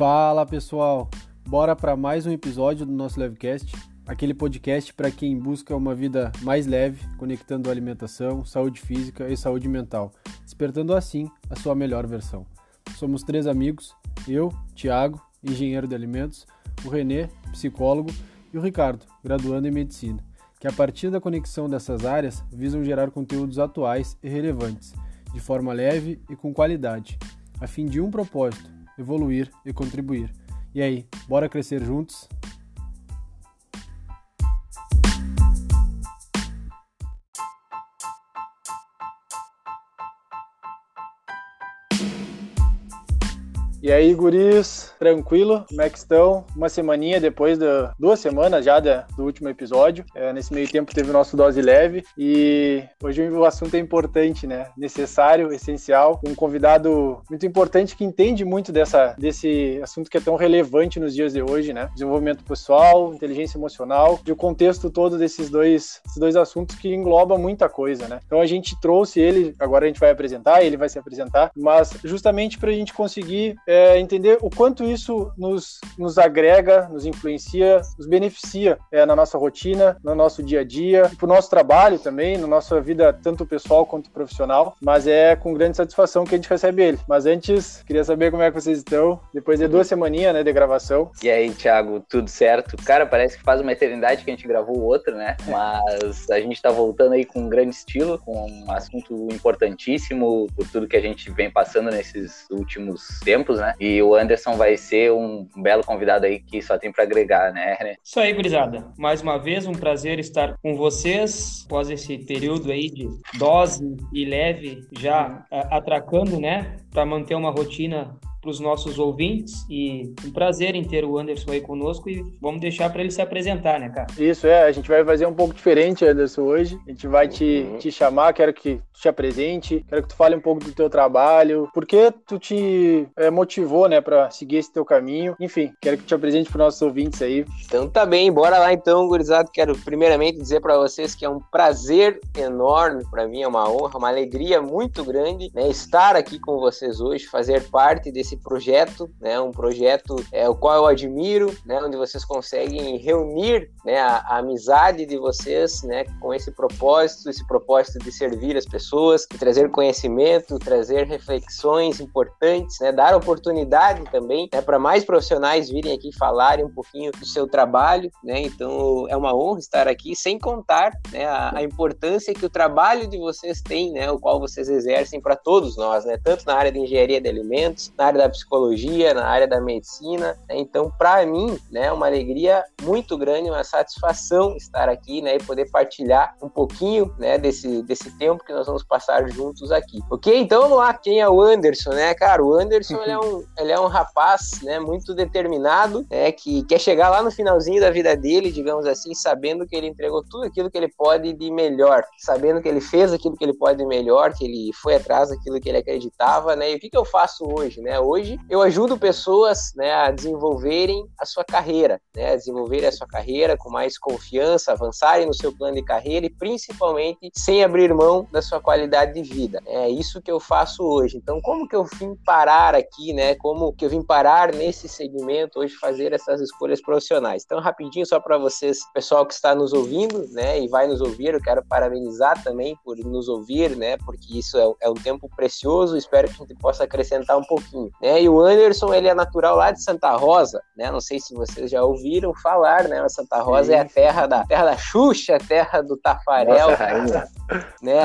Fala pessoal, bora para mais um episódio do nosso Levecast, aquele podcast para quem busca uma vida mais leve, conectando alimentação, saúde física e saúde mental, despertando assim a sua melhor versão. Somos três amigos, eu, Tiago, engenheiro de alimentos, o Renê, psicólogo, e o Ricardo, graduando em medicina, que a partir da conexão dessas áreas visam gerar conteúdos atuais e relevantes, de forma leve e com qualidade, a fim de um propósito: evoluir e contribuir. E aí, bora crescer juntos? E aí, guris, tranquilo? Como é que estão? Uma semaninha depois, de, duas semanas já de, do último episódio. É, nesse meio tempo teve o nosso dose leve e hoje o assunto é importante, né? Necessário, essencial. Um convidado muito importante que entende muito dessa, desse assunto que é tão relevante nos dias de hoje, né? Desenvolvimento pessoal, inteligência emocional e o contexto todo desses dois, esses dois assuntos que engloba muita coisa, né? Então a gente trouxe ele, agora a gente vai apresentar, ele vai se apresentar, mas justamente para a gente conseguir é, entender o quanto isso nos, nos agrega, nos influencia, nos beneficia é, na nossa rotina, no nosso dia a dia, para o nosso trabalho também, na nossa vida tanto pessoal quanto profissional. Mas é com grande satisfação que a gente recebe ele. Mas antes, queria saber como é que vocês estão, depois de duas semaninhas né, de gravação. E aí, Thiago, tudo certo? Cara, parece que faz uma eternidade que a gente gravou o outro, né? Mas a gente está voltando aí com um grande estilo, com um assunto importantíssimo por tudo que a gente vem passando nesses últimos tempos, né? E o Anderson vai ser um belo convidado aí que só tem para agregar, né? Isso aí, gurizada. Mais uma vez, um prazer estar com vocês após esse período aí de dose e leve já atracando, né, para manter uma rotina para os nossos ouvintes e um prazer em ter o Anderson aí conosco e vamos deixar para ele se apresentar, né, cara? Isso, é, a gente vai fazer um pouco diferente, Anderson, hoje. A gente vai te, uhum. te chamar, quero que tu te apresente, quero que tu fale um pouco do teu trabalho, por que tu te é, motivou, né, para seguir esse teu caminho. Enfim, quero que tu te apresente para os nossos ouvintes aí. Então tá bem, bora lá então, gurizado. Quero primeiramente dizer para vocês que é um prazer enorme para mim, é uma honra, uma alegria muito grande, né, estar aqui com vocês hoje, fazer parte desse esse projeto, né? Um projeto é, o qual eu admiro, né? Onde vocês conseguem reunir, né? A, a, amizade de vocês, né? Com esse propósito, esse propósito de servir as pessoas, de trazer conhecimento, trazer reflexões importantes, né? Dar oportunidade também, né? Para mais profissionais virem aqui falarem um pouquinho do seu trabalho, né? Então é uma honra estar aqui, sem contar, né? A, a importância que o trabalho de vocês tem, né? O qual vocês exercem para todos nós, né? Tanto na área de engenharia de alimentos, na área da psicologia, na área da medicina. Né? Então, para mim, né, é uma alegria muito grande, uma satisfação estar aqui, né, e poder partilhar um pouquinho, né, desse, desse tempo que nós vamos passar juntos aqui. Ok? Então, vamos lá. Quem é o Anderson, né, cara? O Anderson, ele é um, ele é um rapaz, né, muito determinado, né, que quer chegar lá no finalzinho da vida dele, digamos assim, sabendo que ele entregou tudo aquilo que ele pode de melhor, sabendo que ele fez aquilo que ele pode de melhor, que ele foi atrás daquilo que ele acreditava, né? E o que, que eu faço hoje, né? Hoje, eu ajudo pessoas né, a desenvolverem a sua carreira, né, a desenvolverem a sua carreira com mais confiança, avançarem no seu plano de carreira e principalmente sem abrir mão da sua qualidade de vida. É isso que eu faço hoje. Então, como que eu vim parar aqui, né? Como que eu vim parar nesse segmento hoje fazer essas escolhas profissionais? Então, rapidinho só para vocês, pessoal que está nos ouvindo, né, e vai nos ouvir, eu quero parabenizar também por nos ouvir, né? Porque isso é, é um tempo precioso. Espero que a gente possa acrescentar um pouquinho. Né? E o Anderson, ele é natural lá de Santa Rosa, né? Não sei se vocês já ouviram falar, né? Mas Santa Rosa Sim. é a terra da terra da Xuxa, a terra do Tafarel. Nossa, né?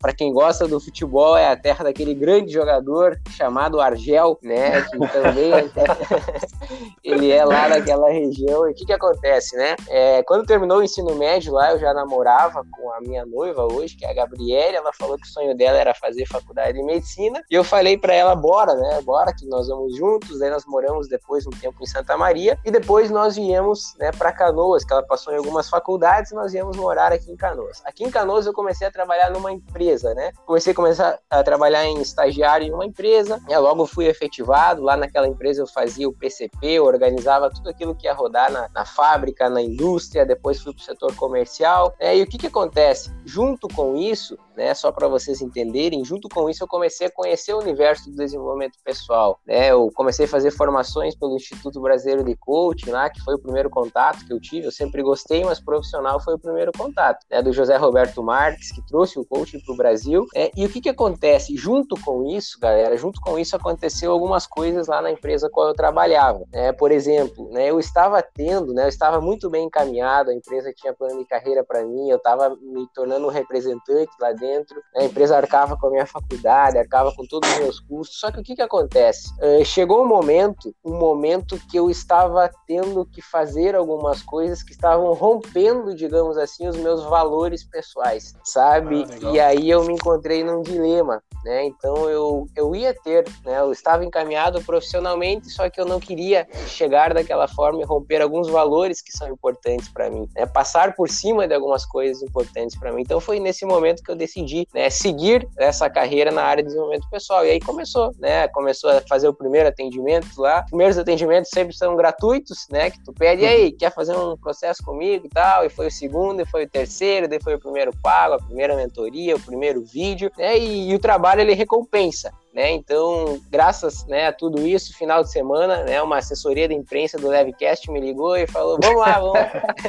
Para quem gosta do futebol, é a terra daquele grande jogador chamado Argel, né? Que também é... ele é lá daquela região. E o que que acontece, né? É, quando terminou o ensino médio lá, eu já namorava com a minha noiva hoje, que é a Gabriele. Ela falou que o sonho dela era fazer faculdade de medicina. E eu falei para ela, bora, né? Bora que nós vamos juntos. Aí nós moramos depois um tempo em Santa Maria. E depois nós viemos, né, para Canoas, que ela passou em algumas faculdades. E nós viemos morar aqui em Canoas. Aqui em Canoas eu comecei a trabalhar numa empresa, né? Comecei a começar a trabalhar em estagiário em uma empresa, logo fui efetivado. Lá naquela empresa eu fazia o PCP, organizava tudo aquilo que ia rodar na, na fábrica, na indústria, depois fui para o setor comercial. É, e o que, que acontece? Junto com isso, né, só para vocês entenderem, junto com isso eu comecei a conhecer o universo do desenvolvimento pessoal. Né? Eu comecei a fazer formações pelo Instituto Brasileiro de Coaching, lá, que foi o primeiro contato que eu tive. Eu sempre gostei, mas profissional foi o primeiro contato. Né, do José Roberto Marques, que trouxe o coaching para o Brasil. É, e o que, que acontece? Junto com isso, galera, junto com isso aconteceu algumas coisas lá na empresa qual eu trabalhava. Né? Por exemplo, né, eu estava tendo, né, eu estava muito bem encaminhado, a empresa tinha plano de carreira para mim, eu estava me tornando um representante lá dentro, né, a empresa arcava com a minha faculdade, arcava com todos os meus custos. Só que o que, que acontece? Uh, chegou um momento, um momento que eu estava tendo que fazer algumas coisas que estavam rompendo, digamos assim, os meus valores pessoais, sabe? Ah, e aí eu me encontrei num dilema, né? Então eu, eu ia ter, né? Eu estava encaminhado profissionalmente, só que eu não queria chegar daquela forma e romper alguns valores que são importantes para mim, né? Passar por cima de algumas coisas importantes para mim. Então foi nesse momento que eu decidi, né? Seguir essa carreira na área de desenvolvimento pessoal. E aí começou, né? Começou a fazer o primeiro atendimento lá. Os primeiros atendimentos sempre são gratuitos, né? Que tu pede, e aí, quer fazer um processo comigo e tal? E foi o segundo, e foi o terceiro, daí foi o primeiro pago, a primeira mentoria, o primeiro vídeo, né? E, e o trabalho ele recompensa. Né? Então, graças né, a tudo isso, final de semana, né, uma assessoria de imprensa do Levecast me ligou e falou: vamos lá, vamos,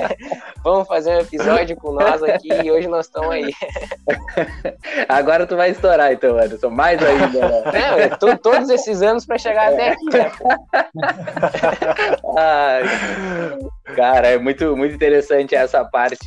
vamos fazer um episódio com nós aqui e hoje nós estamos aí. Agora tu vai estourar, então, Anderson, mais ainda. Né? É, tô, todos esses anos para chegar até aqui. Né? Ai, cara, é muito, muito interessante essa parte.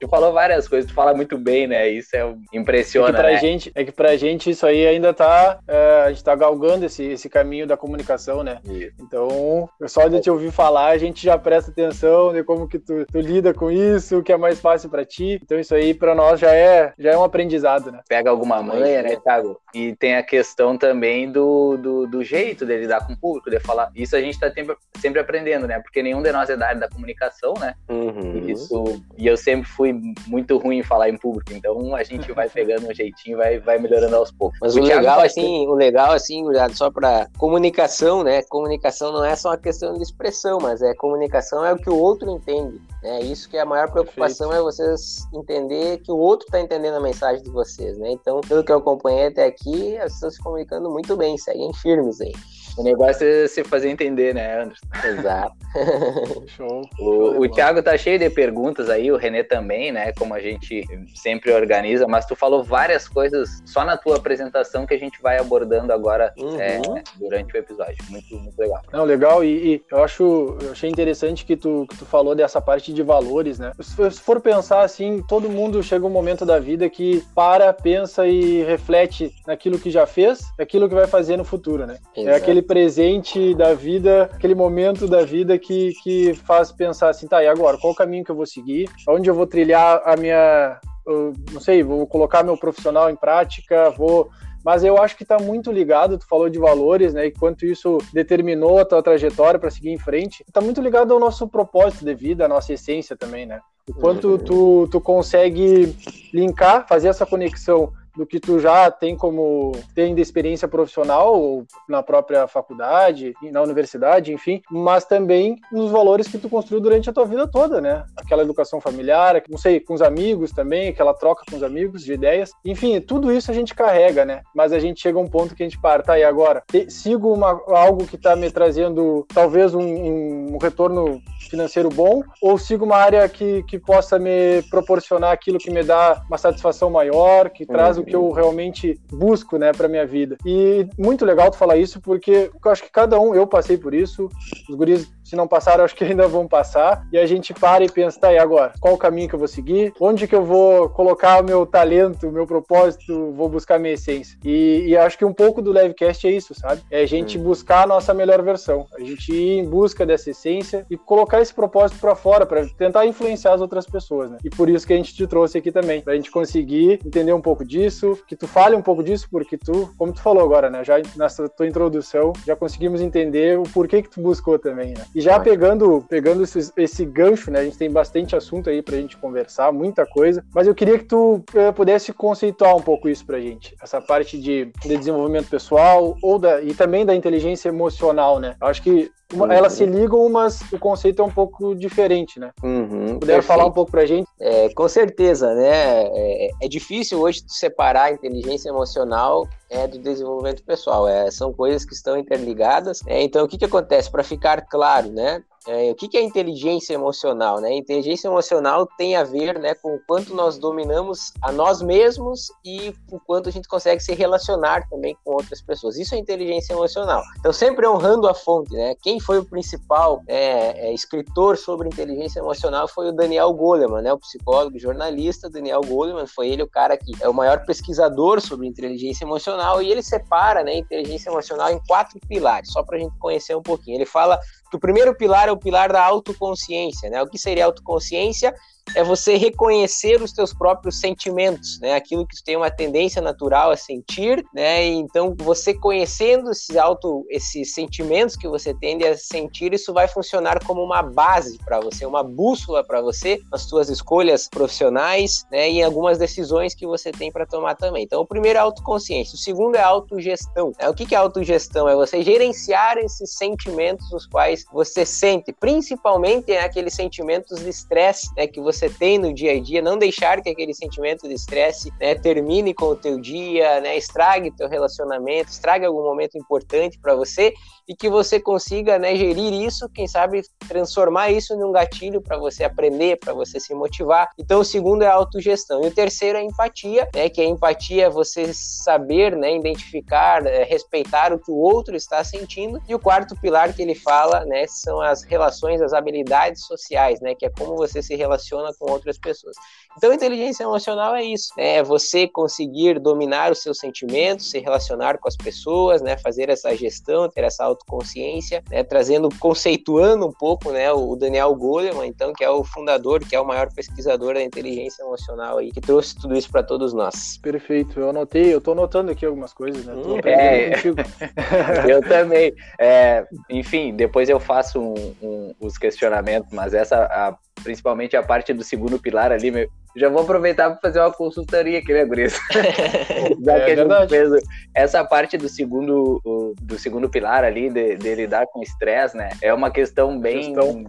Tu falou várias coisas, tu fala muito bem, né? Isso é impressiona. É que pra, né? gente, é que pra gente isso aí ainda tá. É a gente está galgando esse, esse caminho da comunicação, né? Isso. Então, só de te ouvir falar, a gente já presta atenção de como que tu, tu lida com isso, o que é mais fácil para ti. Então, isso aí para nós já é, já é um aprendizado, né? Pega alguma manha, né, Thiago? E tem a questão também do, do, do, jeito de lidar com o público, de falar. Isso a gente está sempre, sempre aprendendo, né? Porque nenhum de nós é da área da comunicação, né? Uhum. Isso, e eu sempre fui muito ruim em falar em público, então a gente vai pegando um jeitinho, vai, vai melhorando aos poucos. Mas o, o legal, assim, legal, assim, só para comunicação, né? Comunicação não é só uma questão de expressão, mas é comunicação é o que o outro entende. É isso que é a maior preocupação Perfeito. é vocês entender que o outro está entendendo a mensagem de vocês, né? Então, pelo que eu acompanhei até aqui, elas estão se comunicando muito bem, seguem firmes aí. O negócio é se fazer entender, né, Anderson? Exato. Show. O, o Thiago tá cheio de perguntas aí, o Renê também, né? Como a gente sempre organiza, mas tu falou várias coisas só na tua apresentação que a gente vai abordando agora uhum. é, durante o episódio. Muito, muito legal. Não, legal, e, e, eu acho, eu achei interessante que tu, que tu falou dessa parte de valores, né? Se for pensar assim, todo mundo chega um momento da vida que para, pensa e reflete naquilo que já fez, naquilo que vai fazer no futuro, né? Exato. É aquele presente da vida, aquele momento da vida que, que faz pensar assim, tá, e agora? Qual o caminho que eu vou seguir? Onde eu vou trilhar a minha, eu, não sei, vou colocar meu profissional em prática, vou mas eu acho que está muito ligado, tu falou de valores, né, e quanto isso determinou a tua trajetória para seguir em frente, está muito ligado ao nosso propósito de vida, à nossa essência também, né? O quanto uhum. tu, tu consegue linkar, fazer essa conexão do que tu já tem como tem de experiência profissional na própria faculdade, na universidade, enfim, mas também nos valores que tu construiu durante a tua vida toda, né? Aquela educação familiar, não sei, com os amigos também, aquela troca com os amigos de ideias. Enfim, tudo isso a gente carrega, né? Mas a gente chega a um ponto que a gente para, tá aí agora, sigo uma, algo que tá me trazendo talvez um, um, retorno financeiro bom ou sigo uma área que, que possa me proporcionar aquilo que me dá uma satisfação maior, que traz uhum. o que eu realmente busco, né, para minha vida. E muito legal tu falar isso porque eu acho que cada um, eu passei por isso, os guris se não passaram, acho que ainda vão passar. E a gente para e pensa, tá, e agora? Qual o caminho que eu vou seguir? Onde que eu vou colocar o meu talento, o meu propósito? Vou buscar a minha essência. E, e acho que um pouco do Livecast é isso, sabe? É a gente hum. buscar a nossa melhor versão. A gente ir em busca dessa essência e colocar esse propósito para fora, para tentar influenciar as outras pessoas, né? E por isso que a gente te trouxe aqui também, pra gente conseguir entender um pouco disso, que tu fale um pouco disso, porque tu, como tu falou agora, né? Já nessa tua introdução, já conseguimos entender o porquê que tu buscou também, né? E já pegando, pegando esse, esse, gancho, né? A gente tem bastante assunto aí pra gente conversar, muita coisa. Mas eu queria que tu uh, pudesse conceituar um pouco isso pra gente. Essa parte de, de desenvolvimento pessoal ou da, e também da inteligência emocional, né? Eu acho que uhum. elas se ligam, mas o conceito é um pouco diferente, né? Uhum, Puder falar um pouco pra gente? É, com certeza, né? É, é difícil hoje separar a inteligência emocional é, do desenvolvimento pessoal. É, são coisas que estão interligadas. É, então, o que, que acontece? Para ficar claro, né? É, o que, é inteligência emocional? Né? Inteligência emocional tem a ver né, com o quanto nós dominamos a nós mesmos e o quanto a gente consegue se relacionar também com outras pessoas. Isso é inteligência emocional. Então, sempre honrando a fonte. Né? Quem foi o principal é, é, escritor sobre inteligência emocional foi o Daniel Goleman, né? o psicólogo e jornalista Daniel Goleman. Foi ele o cara que é o maior pesquisador sobre inteligência emocional e ele separa né, inteligência emocional em quatro pilares, só para a gente conhecer um pouquinho. Ele fala que o primeiro pilar é o pilar da autoconsciência, né? O que seria autoconsciência? É você reconhecer os teus próprios sentimentos, né? Aquilo que tem uma tendência natural a sentir, né? Então, você conhecendo esses auto, esses sentimentos que você tende a sentir, isso vai funcionar como uma base para você, uma bússola para você nas suas escolhas profissionais, né? E algumas decisões que você tem para tomar também. Então, o primeiro é autoconsciência, o segundo é autogestão. Né? O que é autogestão? É você gerenciar esses sentimentos os quais você sente, principalmente né, aqueles sentimentos de estresse, né? Que você você tem no dia a dia, não deixar que aquele sentimento de estresse né, termine com o teu dia, né, estrague teu relacionamento, estrague algum momento importante para você e que você consiga né, gerir isso, quem sabe transformar isso num gatilho para você aprender, para você se motivar. Então, o segundo é a autogestão. E o terceiro é a empatia, né, que a empatia é você saber né, identificar, é, respeitar o que o outro está sentindo. E o quarto pilar que ele fala né, são as relações, as habilidades sociais, né, que é como você se relaciona com outras pessoas. Então, inteligência emocional é isso, né, é você conseguir dominar os seus sentimentos, se relacionar com as pessoas, né, fazer essa gestão, ter essa autoconsciência, né, trazendo, conceituando um pouco, né, o Daniel Goleman, então, que é o fundador, que é o maior pesquisador da inteligência emocional aí, que trouxe tudo isso para todos nós. Perfeito, eu anotei, eu tô anotando aqui algumas coisas, né? Hum, é, eu também. É, enfim, depois eu faço um, um, os questionamentos, mas essa, a, principalmente a parte do segundo pilar ali, já vou aproveitar para fazer uma consultoria aqui, né, Guris? Já é, que a gente fez essa parte do segundo, do segundo pilar ali, de, de lidar com estresse, né? É uma questão bem. Gestão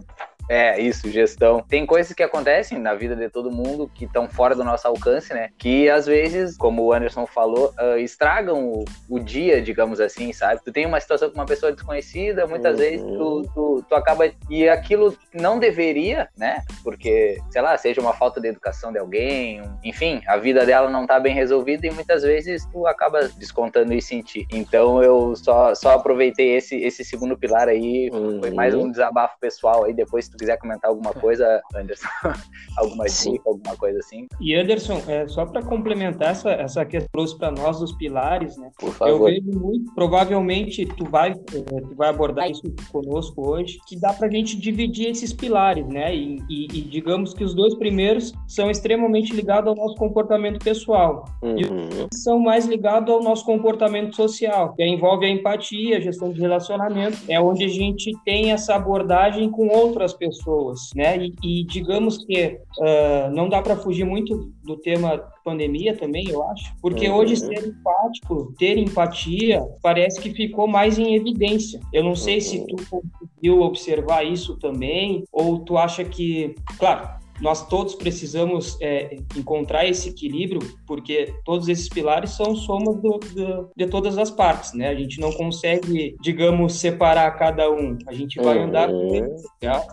é, isso, gestão. Tem coisas que acontecem na vida de todo mundo que estão fora do nosso alcance, né? Que às vezes, como o Anderson falou, uh, estragam o, o, dia, digamos assim, sabe? Tu tem uma situação com uma pessoa desconhecida, muitas uhum. vezes tu, tu, tu, acaba. E aquilo não deveria, né? Porque, sei lá, seja uma falta de educação de alguém, um... enfim, a vida dela não tá bem resolvida e muitas vezes tu acaba descontando isso em ti. Então eu só, só aproveitei esse, esse segundo pilar aí, uhum. foi mais um desabafo pessoal aí, depois tu quiser comentar alguma coisa, Anderson, alguma dica, alguma coisa assim. E Anderson, é, só para complementar essa, essa questão para nós dos pilares, né? Por favor. Eu vejo muito, provavelmente tu vai, é, tu vai abordar isso conosco hoje, que dá para a gente dividir esses pilares, né? E, e, e, digamos que os dois primeiros são extremamente ligados ao nosso comportamento pessoal. Uhum. E os são mais ligados ao nosso comportamento social, que envolve a empatia, a gestão de relacionamento, é onde a gente tem essa abordagem com outras pessoas pessoas, né? E, e digamos que uh, não dá para fugir muito do tema pandemia também, eu acho, porque uhum. hoje ser empático, ter empatia, parece que ficou mais em evidência. Eu não sei uhum. se tu conseguiu observar isso também, ou tu acha que, claro, nós todos precisamos é, encontrar esse equilíbrio, porque todos esses pilares são somas do, do, de todas as partes, né? A gente não consegue, digamos, separar cada um. A gente vai uhum. andar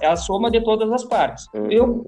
é a soma de todas as partes. Uhum. Eu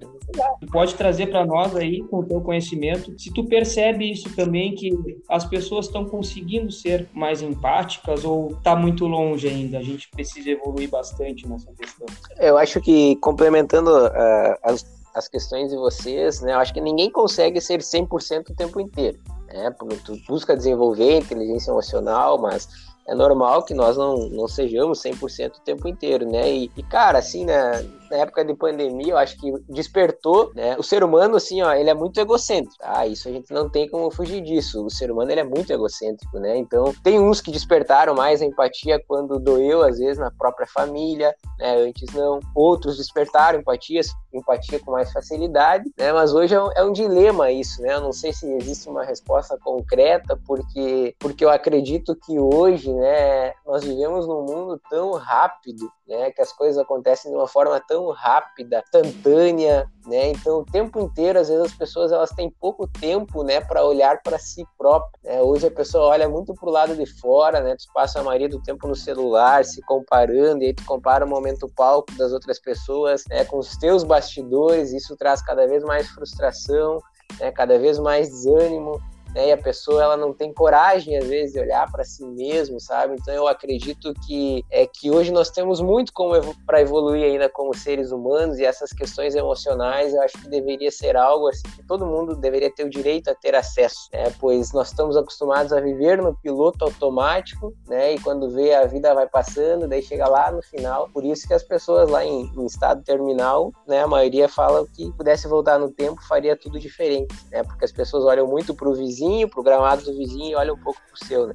pode trazer para nós aí com o teu conhecimento, se tu percebe isso também que as pessoas estão conseguindo ser mais empáticas ou está muito longe ainda. A gente precisa evoluir bastante nessa questão. Eu acho que complementando uh, as as questões de vocês, né? Eu acho que ninguém consegue ser 100% o tempo inteiro, né? Tu busca desenvolver inteligência emocional, mas é normal que nós não, não sejamos 100% o tempo inteiro, né? E, e cara, assim, né? Na época de pandemia, eu acho que despertou, né? O ser humano, assim, ó, ele é muito egocêntrico, tá? Isso a gente não tem como fugir disso. O ser humano, ele é muito egocêntrico, né? Então, tem uns que despertaram mais a empatia quando doeu, às vezes, na própria família, né? Antes não. Outros despertaram empatias, empatia com mais facilidade, né? Mas hoje é um, é um dilema isso, né? Eu não sei se existe uma resposta concreta, porque, porque eu acredito que hoje, né, nós vivemos num mundo tão rápido, né, que as coisas acontecem de uma forma tão rápida, instantânea, né? Então, o tempo inteiro, às vezes as pessoas elas têm pouco tempo, né, para olhar para si próprio. Né? Hoje a pessoa olha muito pro lado de fora, né? Tu passa a maioria do tempo no celular, se comparando, e aí tu compara o momento palco das outras pessoas, né, com os teus bastidores, isso traz cada vez mais frustração, né, cada vez mais desânimo, né? E a pessoa ela não tem coragem às vezes de olhar para si mesmo, sabe? Então eu acredito que é que hoje nós temos muito como para evoluir ainda como seres humanos e essas questões emocionais eu acho que deveria ser algo assim que todo mundo deveria ter o direito a ter acesso, né? Pois nós estamos acostumados a viver no piloto automático, né? E quando vê a vida vai passando, daí chega lá no final. Por isso que as pessoas lá em, em estado terminal, né? A maioria fala que pudesse voltar no tempo faria tudo diferente, né? Porque as pessoas olham muito para o vizinho vizinho, pro gramado do vizinho e olha um pouco pro seu, né?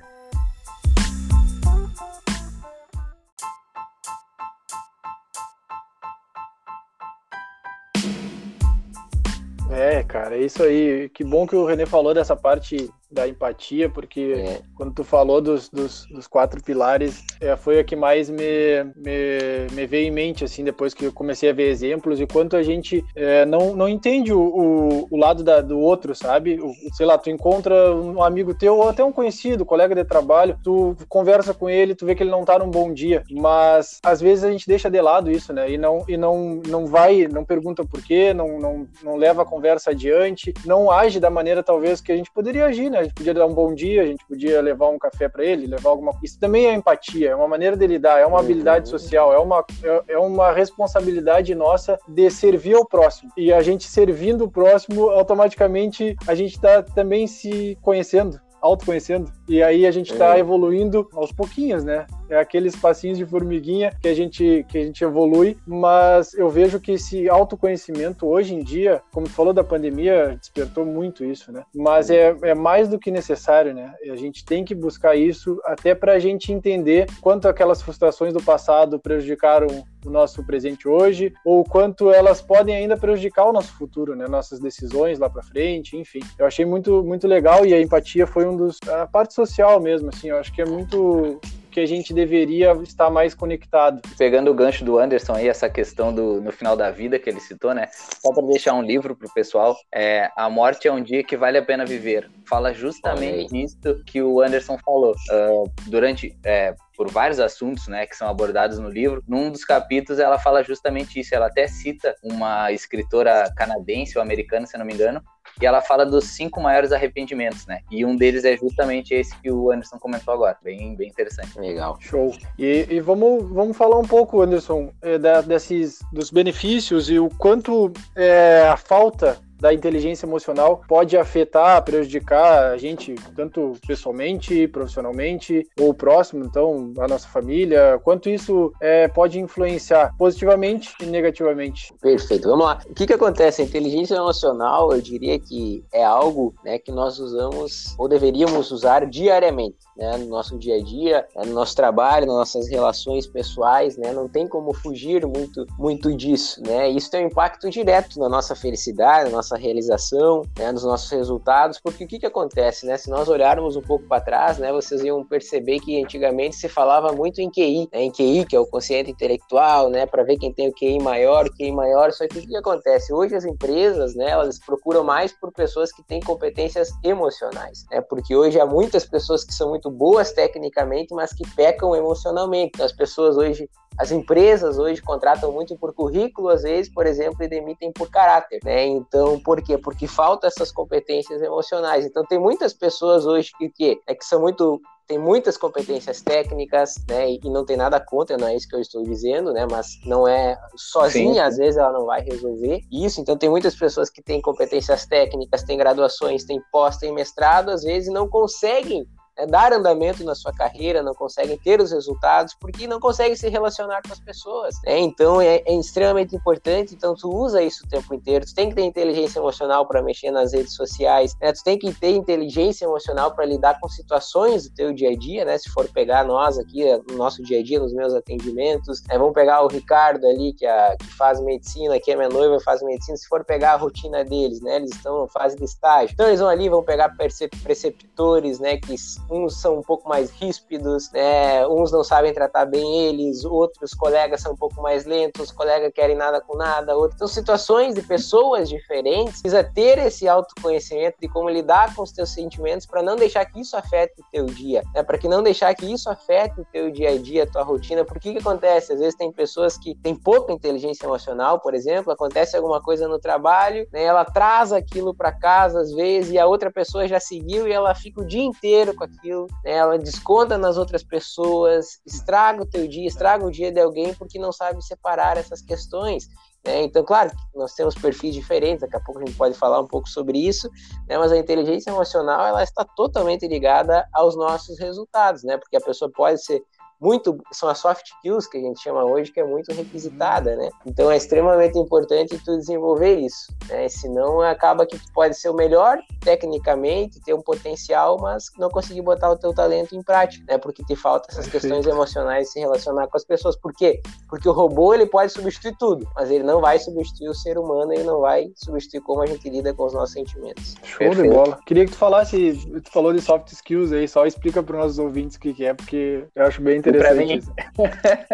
É, cara, é isso aí. Que bom que o René falou dessa parte da empatia, porque é. quando tu falou dos, dos, dos quatro pilares, é, foi a que mais me, me, me, veio em mente, assim, depois que eu comecei a ver exemplos, e quanto a gente é, não, não entende o, o, o lado da, do outro, sabe? O, sei lá, tu encontra um amigo teu, ou até um conhecido, colega de trabalho, tu conversa com ele, tu vê que ele não tá num bom dia, mas às vezes a gente deixa de lado isso, né? E não, e não, não vai, não pergunta por quê, não, não, não leva a conversa adiante, não age da maneira talvez que a gente poderia agir, né? A gente podia dar um bom dia, a gente podia levar um café para ele, levar alguma Isso também é empatia, é uma maneira de lidar, é uma uhum. habilidade social, é uma, é, é uma responsabilidade nossa de servir ao próximo. E a gente servindo o próximo, automaticamente a gente está também se conhecendo autoconhecendo. E aí a gente está é. evoluindo aos pouquinhos, né? É aqueles passinhos de formiguinha que a gente que a gente evolui, mas eu vejo que esse autoconhecimento hoje em dia, como tu falou da pandemia, despertou muito isso, né? Mas é, é mais do que necessário, né? A gente tem que buscar isso até para a gente entender quanto aquelas frustrações do passado prejudicaram o nosso presente hoje, ou quanto elas podem ainda prejudicar o nosso futuro, né? Nossas decisões lá para frente, enfim. Eu achei muito, muito legal e a empatia foi um dos a parte social mesmo, assim. Eu acho que é muito que a gente deveria estar mais conectado. Pegando o gancho do Anderson aí, essa questão do no final da vida que ele citou, né? Só para deixar um livro pro pessoal, é A Morte é um Dia que Vale a Pena Viver. Fala justamente isso que o Anderson falou. Uh, durante. É, por vários assuntos, né, que são abordados no livro. Num dos capítulos ela fala justamente isso. Ela até cita uma escritora canadense ou americana, se não me engano, e ela fala dos cinco maiores arrependimentos, né? E um deles é justamente esse que o Anderson comentou agora. Bem, bem interessante. Legal. Show. E, e vamos, vamos falar um pouco, Anderson, é, da, desses, dos benefícios e o quanto é, a falta da inteligência emocional pode afetar, prejudicar a gente, tanto pessoalmente, profissionalmente, ou próximo, então, a nossa família, quanto isso é, pode influenciar positivamente e negativamente. Perfeito, vamos lá. O que, que acontece? A inteligência emocional, eu diria que é algo né, que nós usamos ou deveríamos usar diariamente. Né, no nosso dia a dia, né, no nosso trabalho, nas nossas relações pessoais, né, não tem como fugir muito, muito disso, né, isso tem um impacto direto na nossa felicidade, na nossa nossa realização, né, nos nossos resultados, porque o que, que acontece, né? Se nós olharmos um pouco para trás, né, vocês iam perceber que antigamente se falava muito em QI, né, em QI, que é o consciente intelectual, né, para ver quem tem o QI maior, o QI maior. Só que o que, que acontece? Hoje as empresas, né, elas procuram mais por pessoas que têm competências emocionais, né? Porque hoje há muitas pessoas que são muito boas tecnicamente, mas que pecam emocionalmente. Então, as pessoas hoje as empresas hoje contratam muito por currículo, às vezes, por exemplo, e demitem por caráter, né? Então, por quê? Porque faltam essas competências emocionais. Então, tem muitas pessoas hoje que, que é que são muito tem muitas competências técnicas, né? E não tem nada contra, não é isso que eu estou dizendo, né? Mas não é sozinha, Sim. às vezes ela não vai resolver isso. Então tem muitas pessoas que têm competências técnicas, têm graduações, têm pós, têm mestrado, às vezes não conseguem dar andamento na sua carreira, não conseguem ter os resultados, porque não conseguem se relacionar com as pessoas. Né? Então é, é, extremamente importante. Então tu usa isso o tempo inteiro. Tu tem que ter inteligência emocional para mexer nas redes sociais. Né? Tu tem que ter inteligência emocional para lidar com situações do teu dia a dia, né? Se for pegar nós aqui no nosso dia a dia, nos meus atendimentos, né? vamos pegar o Ricardo ali que, a, que faz medicina, que é minha noiva faz medicina. Se for pegar a rotina deles, né? Eles estão fase de estágio. Então eles vão ali, vão pegar preceptores, né? Que uns são um pouco mais ríspidos, né? uns não sabem tratar bem eles, outros colegas são um pouco mais lentos, os colegas querem nada com nada, outros. São situações de pessoas diferentes, precisa ter esse autoconhecimento de como lidar com os teus sentimentos para não deixar que isso afete o teu dia, né? para que não deixar que isso afete o teu dia a dia, a tua rotina. Por que que acontece? Às vezes tem pessoas que têm pouca inteligência emocional, por exemplo, acontece alguma coisa no trabalho, né? ela traz aquilo para casa às vezes e a outra pessoa já seguiu e ela fica o dia inteiro com aquilo, né? ela desconta nas outras pessoas, estraga o teu dia, estraga o dia de alguém porque não sabe separar essas questões. Né? Então, claro, nós temos perfis diferentes, daqui a pouco a gente pode falar um pouco sobre isso, né? mas a inteligência emocional ela está totalmente ligada aos nossos resultados, né? porque a pessoa pode ser muito são as soft skills que a gente chama hoje que é muito requisitada, né? Então é extremamente importante tu desenvolver isso, né? Senão acaba que tu pode ser o melhor tecnicamente, ter um potencial, mas não conseguir botar o teu talento em prática, né? Porque te falta essas Perfeito. questões emocionais de se relacionar com as pessoas. Por quê? Porque o robô ele pode substituir tudo, mas ele não vai substituir o ser humano, ele não vai substituir como a gente lida com os nossos sentimentos. Show Perfeito. de bola. Queria que tu falasse, tu falou de soft skills aí, só explica para os nossos ouvintes o que é, porque eu acho bem interessante interessante.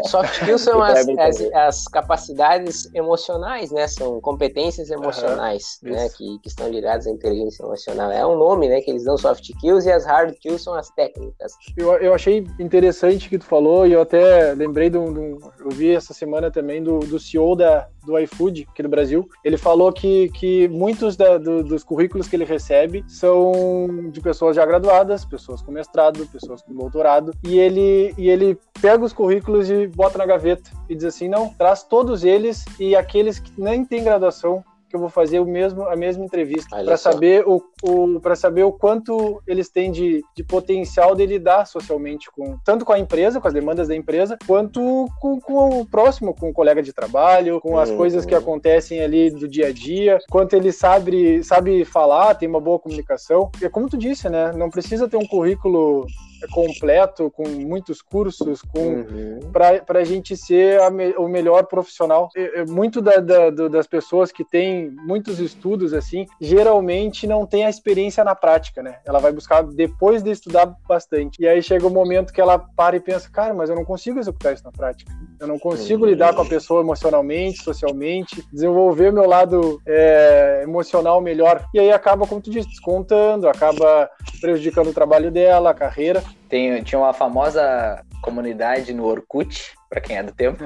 Soft skills são as, as, as, capacidades emocionais, né? São competências emocionais, uhum, né? Que, que estão ligadas à inteligência emocional. É um nome, né? Que eles dão soft skills e as hard skills são as técnicas. Eu, eu achei interessante que tu falou e eu até lembrei de um, eu vi essa semana também do, do CEO da, do iFood aqui do Brasil. Ele falou que, que muitos da, do, dos currículos que ele recebe são de pessoas já graduadas, pessoas com mestrado, pessoas com doutorado, e ele, e ele pega os currículos e bota na gaveta e diz assim: não, traz todos eles e aqueles que nem têm graduação que eu vou fazer o mesmo a mesma entrevista para saber o, o para saber o quanto eles têm de, de potencial de lidar socialmente com tanto com a empresa, com as demandas da empresa, quanto com, com o próximo, com o colega de trabalho, com as uhum. coisas que acontecem ali do dia a dia, quanto ele sabe sabe falar, tem uma boa comunicação. E é como tu disse, né? Não precisa ter um currículo completo, com muitos cursos, com uhum. para a gente ser me, o melhor profissional. muito da, da, das pessoas que têm muitos estudos assim, geralmente não tem a experiência na prática, né? Ela vai buscar depois de estudar bastante. E aí chega o um momento que ela para e pensa, cara, mas eu não consigo executar isso na prática. Eu não consigo uhum. lidar com a pessoa emocionalmente, socialmente, desenvolver meu lado é, emocional melhor. E aí acaba, como tu disse, descontando, acaba prejudicando o trabalho dela, a carreira. Tem, tinha uma famosa comunidade no Orkut, para quem é do tempo.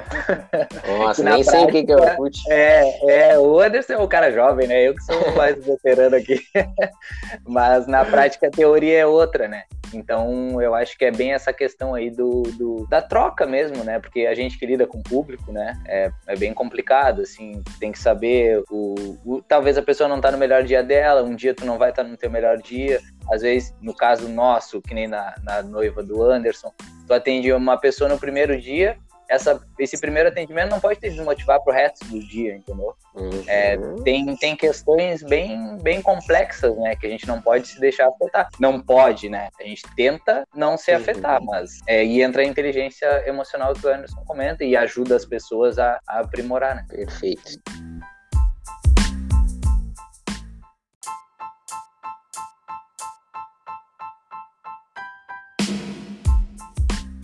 Nossa, nem prática, sei o que é Orkut. É, é, o Anderson é o cara jovem, né? Eu que sou mais veterano aqui. Mas na prática a teoria é outra, né? Então eu acho que é bem essa questão aí do, do da troca mesmo, né? Porque a gente que lida com o público, né? É, é bem complicado, assim, tem que saber o, o, talvez a pessoa não tá no melhor dia dela, um dia tu não vai estar tá no teu melhor dia. Às vezes, no caso nosso, que nem na, na noiva do Anderson, tu atende uma pessoa no primeiro dia, essa, esse primeiro atendimento não pode te desmotivar pro resto do dia, entendeu? Uhum. É, tem, tem questões bem, bem complexas, né? Que a gente não pode se deixar afetar. Não pode, né? A gente tenta não se afetar, uhum. mas é, e entra a inteligência emocional que o Anderson comenta e ajuda as pessoas a, a aprimorar, né? Perfeito.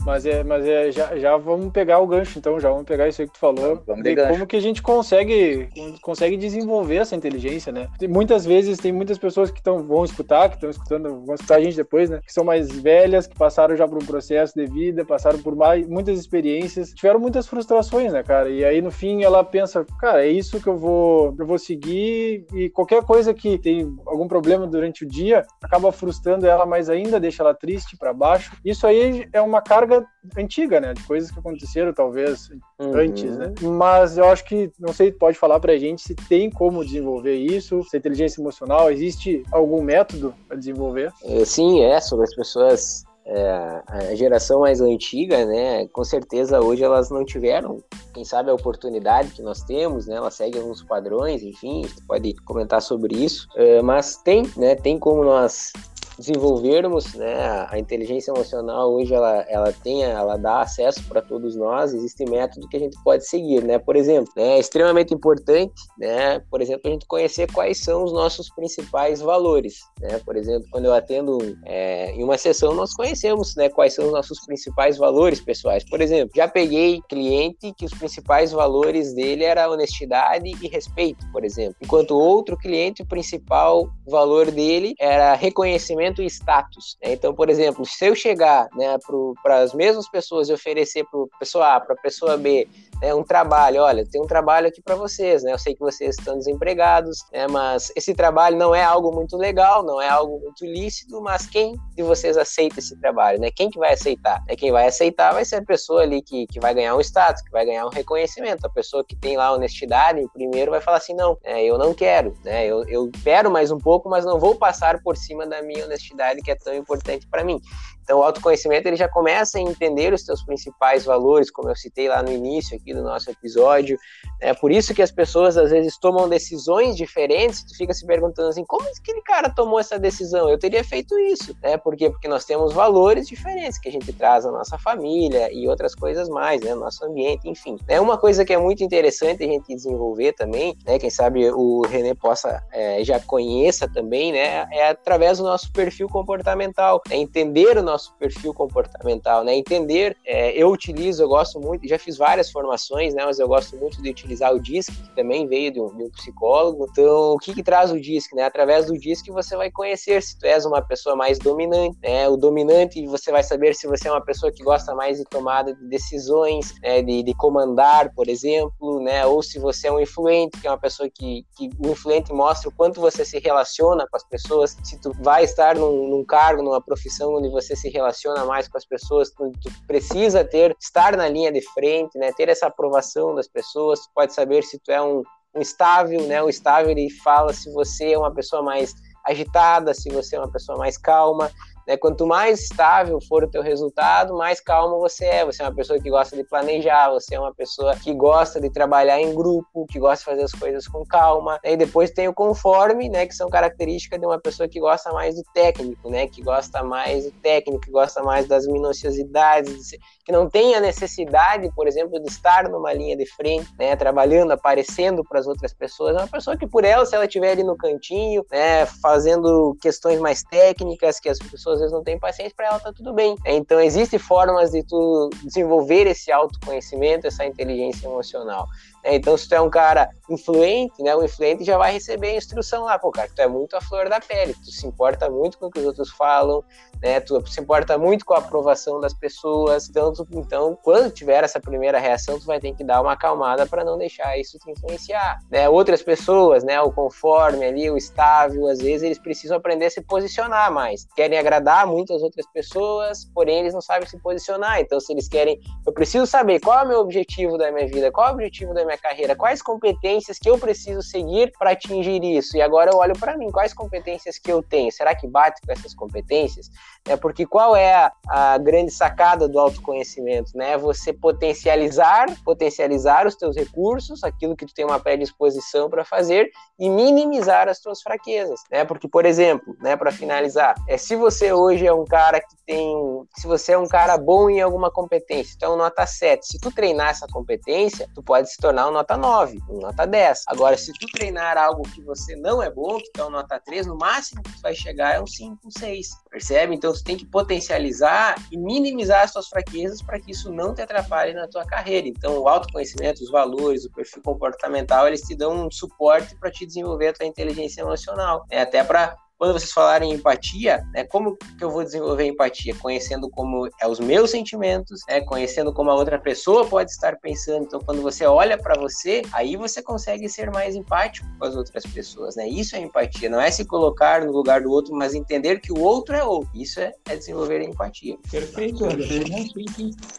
Mas é, mas é já, já vamos pegar o gancho, então, já vamos pegar isso aí que tu falou. Vamos de como que a gente consegue, consegue desenvolver essa inteligência, né? muitas vezes tem muitas pessoas que tão, vão escutar, que estão escutando, vão escutar a gente depois, né? Que são mais velhas, que passaram já por um processo de vida, passaram por mais, muitas experiências, tiveram muitas frustrações, né, cara? E aí no fim ela pensa, cara, é isso que eu vou, eu vou seguir e qualquer coisa que tem algum problema durante o dia acaba frustrando ela mais ainda, deixa ela triste para baixo. Isso aí é uma carga antiga, né? De coisas que aconteceram talvez uhum. antes, né? Mas eu acho que, não sei, pode falar pra gente se tem como desenvolver isso, se inteligência emocional, existe algum método para desenvolver? É, sim, é, sobre as pessoas é, a geração mais antiga, né, com certeza hoje elas não tiveram, quem sabe a oportunidade que nós temos, né, elas seguem alguns padrões, enfim, a gente pode comentar sobre isso, é, mas tem, né, tem como nós desenvolvermos, né, a inteligência emocional hoje ela, ela tem, ela dá acesso para todos nós, existe método que a gente pode seguir, né? Por exemplo, né, é extremamente importante, né, por exemplo, a gente conhecer quais são os nossos principais valores, né? Por exemplo, quando eu atendo é, em uma sessão, nós conhecemos, né, quais são os nossos principais valores pessoais. Por exemplo, já peguei cliente que os principais valores dele era honestidade e respeito, por exemplo, enquanto outro cliente o principal valor dele era reconhecimento e status. Né? Então, por exemplo, se eu chegar né, para as mesmas pessoas e oferecer para pessoa A, para a pessoa B, né, um trabalho, olha, tem um trabalho aqui para vocês, né? Eu sei que vocês estão desempregados, né? Mas esse trabalho não é algo muito legal, não é algo muito lícito, mas quem de vocês aceita esse trabalho, né? Quem que vai aceitar? É quem vai aceitar vai ser a pessoa ali que, que vai ganhar um status, que vai ganhar um reconhecimento. A pessoa que tem lá honestidade, primeiro vai falar assim, não, é, eu não quero, né? Eu, eu quero mais um pouco, mas não vou passar por cima da minha honestidade que é tão importante para mim. Então, o autoconhecimento ele já começa a entender os seus principais valores, como eu citei lá no início aqui do nosso episódio. É por isso que as pessoas às vezes tomam decisões diferentes. Tu fica se perguntando assim, como aquele cara tomou essa decisão? Eu teria feito isso, né? Por quê? Porque nós temos valores diferentes que a gente traz na nossa família e outras coisas mais, né? No nosso ambiente, enfim. É uma coisa que é muito interessante a gente desenvolver também, né? Quem sabe o René possa é, já conheça também, né? É através do nosso perfil comportamental, é entender o nosso nosso perfil comportamental, né? Entender, é, eu utilizo, eu gosto muito, já fiz várias formações, né? Mas eu gosto muito de utilizar o DISC, que também veio de um, de um psicólogo. Então, o que, que traz o DISC, né? Através do DISC você vai conhecer se tu és uma pessoa mais dominante, né? O dominante, você vai saber se você é uma pessoa que gosta mais de tomada de decisões, né? de, de comandar, por exemplo, né? Ou se você é um influente, que é uma pessoa que, que o influente mostra o quanto você se relaciona com as pessoas, se tu vai estar num, num cargo, numa profissão onde você se se relaciona mais com as pessoas, tu, tu, precisa ter, estar na linha de frente, né? Ter essa aprovação das pessoas, tu pode saber se tu é um, um estável, né? O estável ele fala se você é uma pessoa mais agitada, se você é uma pessoa mais calma, né? Quanto mais estável for o teu resultado, mais calmo você é. Você é uma pessoa que gosta de planejar, você é uma pessoa que gosta de trabalhar em grupo, que gosta de fazer as coisas com calma. Né? E depois tem o conforme, né? Que são características de uma pessoa que gosta mais do técnico, né? Que gosta mais do técnico, que gosta mais das minuciosidades, que não tem a necessidade, por exemplo, de estar numa linha de frente, né? Trabalhando, aparecendo para as outras pessoas. É uma pessoa que por ela, se ela estiver ali no cantinho, né? Fazendo questões mais técnicas que as pessoas às vezes não tem paciência para ela, tá tudo bem. Então, existem formas de tu desenvolver esse autoconhecimento, essa inteligência emocional. É, então, se tu é um cara influente, né, o influente já vai receber a instrução lá, pô, cara, tu é muito a flor da pele, tu se importa muito com o que os outros falam, né, tu se importa muito com a aprovação das pessoas, tu, então quando tiver essa primeira reação, tu vai ter que dar uma acalmada para não deixar isso te influenciar, né, outras pessoas, né, o conforme ali, o estável, às vezes eles precisam aprender a se posicionar mais, querem agradar muito as outras pessoas, porém eles não sabem se posicionar, então se eles querem, eu preciso saber qual é o meu objetivo da minha vida, qual é o objetivo da minha carreira, quais competências que eu preciso seguir para atingir isso. E agora eu olho para mim, quais competências que eu tenho? Será que bate com essas competências? É porque qual é a, a grande sacada do autoconhecimento, né? Você potencializar, potencializar os teus recursos, aquilo que tu tem uma predisposição para fazer e minimizar as tuas fraquezas, né? Porque por exemplo, né, para finalizar, é se você hoje é um cara que tem, se você é um cara bom em alguma competência, então nota 7, se tu treinar essa competência, tu pode se tornar um nota 9, um nota 10. Agora, se tu treinar algo que você não é bom, que um nota 3, no máximo que tu vai chegar é um 5, um 6. Percebe? Então, você tem que potencializar e minimizar as suas fraquezas para que isso não te atrapalhe na tua carreira. Então, o autoconhecimento, os valores, o perfil comportamental, eles te dão um suporte para te desenvolver a tua inteligência emocional. É até para quando vocês falarem em empatia, né, como que eu vou desenvolver empatia? Conhecendo como é os meus sentimentos, né, conhecendo como a outra pessoa pode estar pensando. Então, quando você olha para você, aí você consegue ser mais empático com as outras pessoas, né? Isso é empatia, não é se colocar no lugar do outro, mas entender que o outro é outro. Isso é, é desenvolver empatia. Perfeito, André.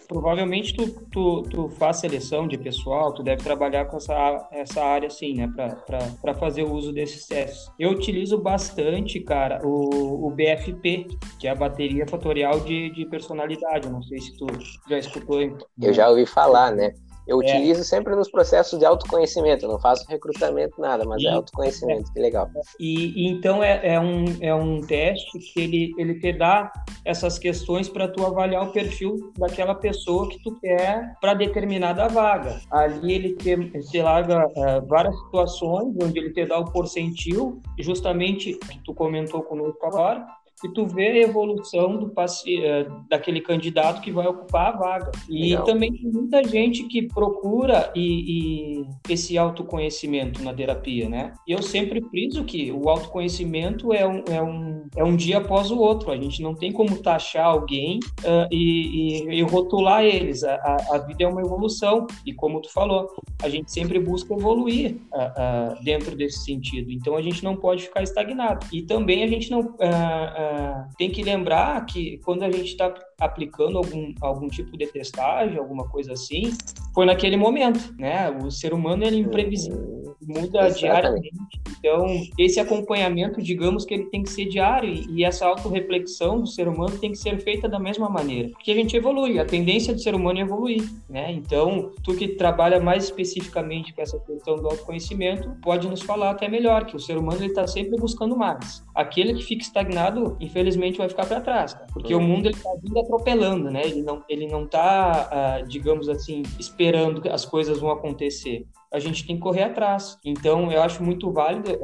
Provavelmente tu, tu, tu faz seleção de pessoal, tu deve trabalhar com essa, essa área, assim, né, para fazer o uso desses testes. Eu utilizo bastante cara, o, o BFP, que é a bateria fatorial de, de personalidade. não sei se tu já escutou. Eu já ouvi falar, né? Eu é. utilizo sempre nos processos de autoconhecimento, eu não faço recrutamento, nada, mas é e, é autoconhecimento, é. que legal. E, e então é, é, um, é um teste que ele, ele te dá essas questões para tu avaliar o perfil daquela pessoa que tu quer para determinada vaga. Ali ele te, te larga uh, várias situações onde ele te dá o porcentil, justamente que tu comentou conosco agora, e tu vê a evolução do paci... Eh, daquele candidato que vai ocupar a vaga. E Legal. também tem muita gente que procura e, e, esse autoconhecimento na terapia, né? E eu sempre friso que o autoconhecimento é um, é um, é um dia após o outro. A gente não tem como taxar alguém uh, e, e, e, rotular eles. A, a, a, vida é uma evolução e, como tu falou, a gente sempre busca evoluir uh, uh, dentro desse sentido. Então, a gente não pode ficar estagnado. E também a gente não tem que lembrar que quando a gente está aplicando algum, algum tipo de testagem, alguma coisa assim, foi naquele momento, né? O ser humano é imprevisível, muda Exatamente. diariamente. Então, esse acompanhamento, digamos que ele tem que ser diário e essa autorreflexão do ser humano tem que ser feita da mesma maneira, porque a gente evolui, a tendência do ser humano é evoluir, né? Então, tu que trabalha mais especificamente com essa questão do autoconhecimento, pode nos falar até melhor que o ser humano ele está sempre buscando mais. Aquele que fica estagnado, infelizmente, vai ficar para trás, porque o mundo ele está vindo atropelando, né? Ele não, ele não tá, uh, digamos assim, esperando que as coisas vão acontecer a gente tem que correr atrás. Então, eu acho muito válida é,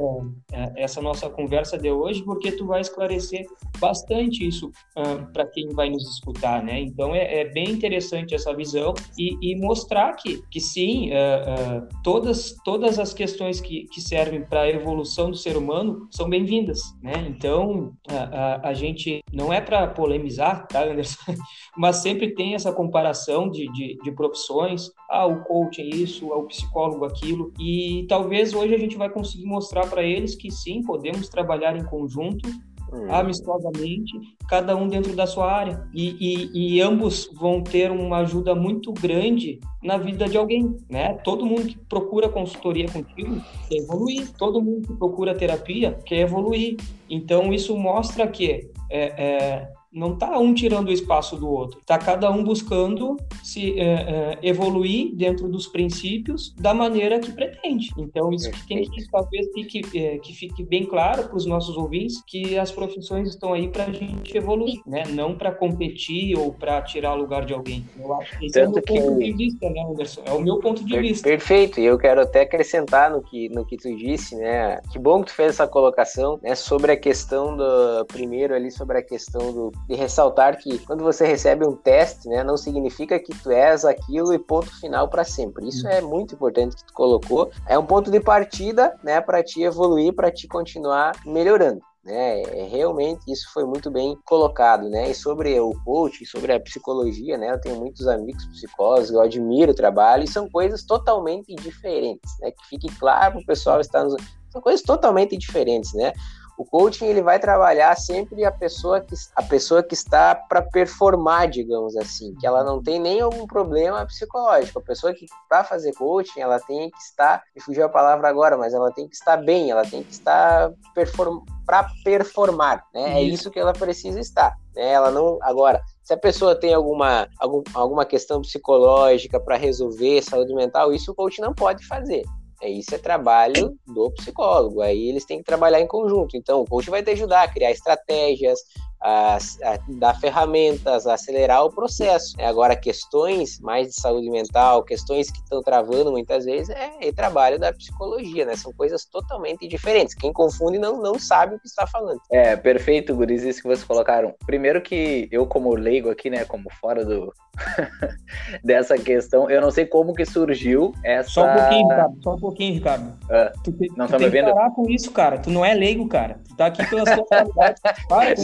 é, essa nossa conversa de hoje, porque tu vai esclarecer bastante isso uh, para quem vai nos escutar, né? Então, é, é bem interessante essa visão e, e, mostrar que, que sim, uh, uh, todas, todas as questões que, que servem para a evolução do ser humano são bem-vindas, né? Então, a, a gente não é para polemizar, tá, Anderson? Mas sempre tem essa comparação de, de, de profissões, ah, o coach é isso, é o psicólogo algo, aquilo. E talvez hoje a gente vai conseguir mostrar para eles que sim, podemos trabalhar em conjunto, hum. amistosamente, cada um dentro da sua área. E, e, e, ambos vão ter uma ajuda muito grande na vida de alguém, né? Todo mundo que procura consultoria contigo quer evoluir, todo mundo que procura terapia quer evoluir. Então, isso mostra que é, é, não está um tirando o espaço do outro, está cada um buscando se é, é, evoluir dentro dos princípios da maneira que pretende. Então isso que tem que talvez fique, é, que fique bem claro para os nossos ouvintes que as profissões estão aí para a gente evoluir, né? Não para competir ou para tirar o lugar de alguém. Eu acho que esse Tanto é o meu que... ponto de vista, né, Anderson? É o meu ponto de vista. Perfeito. E eu quero até acrescentar no que no que tu disse, né? Que bom que tu fez essa colocação, né? Sobre a questão do primeiro ali sobre a questão do de ressaltar que quando você recebe um teste, né, não significa que tu és aquilo e ponto final para sempre. Isso é muito importante que tu colocou. É um ponto de partida, né, para te evoluir, para te continuar melhorando. Né, é, realmente isso foi muito bem colocado, né? E sobre o coaching, sobre a psicologia, né? Eu tenho muitos amigos psicólogos, eu admiro o trabalho e são coisas totalmente diferentes, né? Que fique claro para o pessoal estar nos... são coisas totalmente diferentes, né? O coaching ele vai trabalhar sempre a pessoa que, a pessoa que está para performar, digamos assim, que ela não tem nem algum problema psicológico. A pessoa que para fazer coaching, ela tem que estar, me fugiu a palavra agora, mas ela tem que estar bem, ela tem que estar perform, para performar, né? É isso que ela precisa estar, né? Ela não agora se a pessoa tem alguma, algum, alguma questão psicológica para resolver, saúde mental, isso o coach não pode fazer. É, isso é trabalho do psicólogo. Aí eles têm que trabalhar em conjunto. Então, o coach vai te ajudar a criar estratégias, a, a dar ferramentas, a acelerar o processo. É, agora, questões mais de saúde mental, questões que estão travando muitas vezes, é, é trabalho da psicologia, né? São coisas totalmente diferentes. Quem confunde não, não sabe o que está falando. É, perfeito, Guris, isso que vocês colocaram. Primeiro que eu, como leigo aqui, né, como fora do dessa questão, eu não sei como que surgiu essa... Só um pouquinho, Ricardo, só um pouquinho, Ricardo. Ah, tu, não tu tá me vendo? parar com isso, cara. Tu não é leigo, cara. Tu tá aqui pelas suas qualidades. Para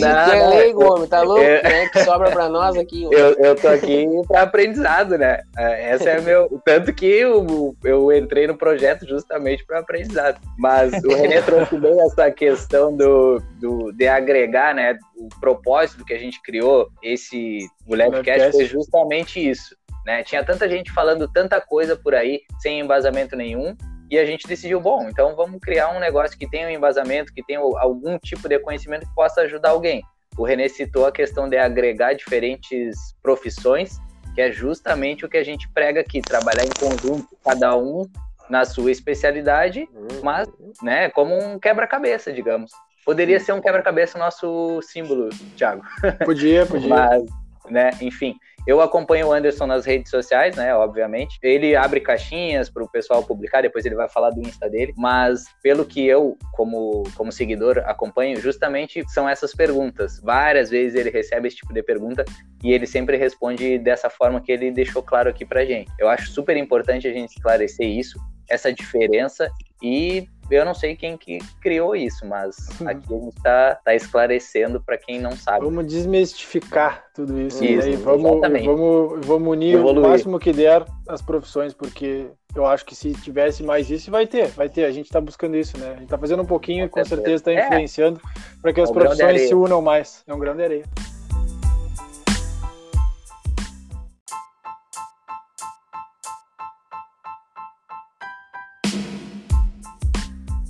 é leigo, homem, tá louco? Eu... É que sobra pra nós aqui. Eu, eu tô aqui pra aprendizado, né? É, essa é meu. Tanto que eu, eu entrei no projeto justamente para aprendizado. Mas o René trouxe bem essa questão do, do, de agregar, né? O propósito que a gente criou, esse o Levcast, foi justamente isso. Né? Tinha tanta gente falando tanta coisa por aí, sem embasamento nenhum, e a gente decidiu, bom, então vamos criar um negócio que tenha um embasamento, que tenha algum tipo de conhecimento que possa ajudar alguém. O René citou a questão de agregar diferentes profissões que é justamente o que a gente prega aqui, trabalhar em conjunto, cada um na sua especialidade, uhum. mas, né, como um quebra-cabeça, digamos. Poderia ser um quebra-cabeça nosso símbolo, Thiago. Podia, podia. mas, né, enfim, eu acompanho o Anderson nas redes sociais, né? Obviamente. Ele abre caixinhas para o pessoal publicar, depois ele vai falar do Insta dele. Mas pelo que eu, como, como seguidor, acompanho, justamente são essas perguntas. Várias vezes ele recebe esse tipo de pergunta e ele sempre responde dessa forma que ele deixou claro aqui pra gente. Eu acho super importante a gente esclarecer isso, essa diferença e eu não sei quem que criou isso, mas aqui a gente está tá esclarecendo para quem não sabe. Vamos desmistificar tudo isso. isso e vamos, vamos, vamos unir Evoluir. o máximo que der as profissões, porque eu acho que se tivesse mais isso, vai ter, vai ter. A gente está buscando isso, né? A gente está fazendo um pouquinho com e com certeza está é. influenciando é. para que as é um profissões se unam mais. É um grande areia.